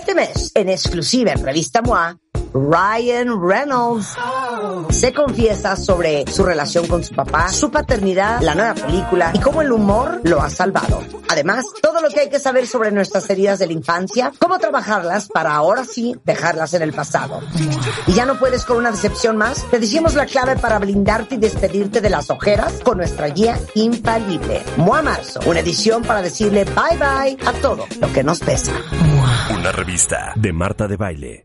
Este mes, en exclusiva en Revista MOA, Ryan Reynolds se confiesa sobre su relación con su papá, su paternidad, la nueva película y cómo el humor lo ha salvado. Además, todo lo que hay que saber sobre nuestras heridas de la infancia, cómo trabajarlas para ahora sí dejarlas en el pasado. Y ya no puedes con una decepción más, te decimos la clave para blindarte y despedirte de las ojeras con nuestra guía infalible. MOA Marzo, una edición para decirle bye bye a todo lo que nos pesa. Una revista de Marta de Baile.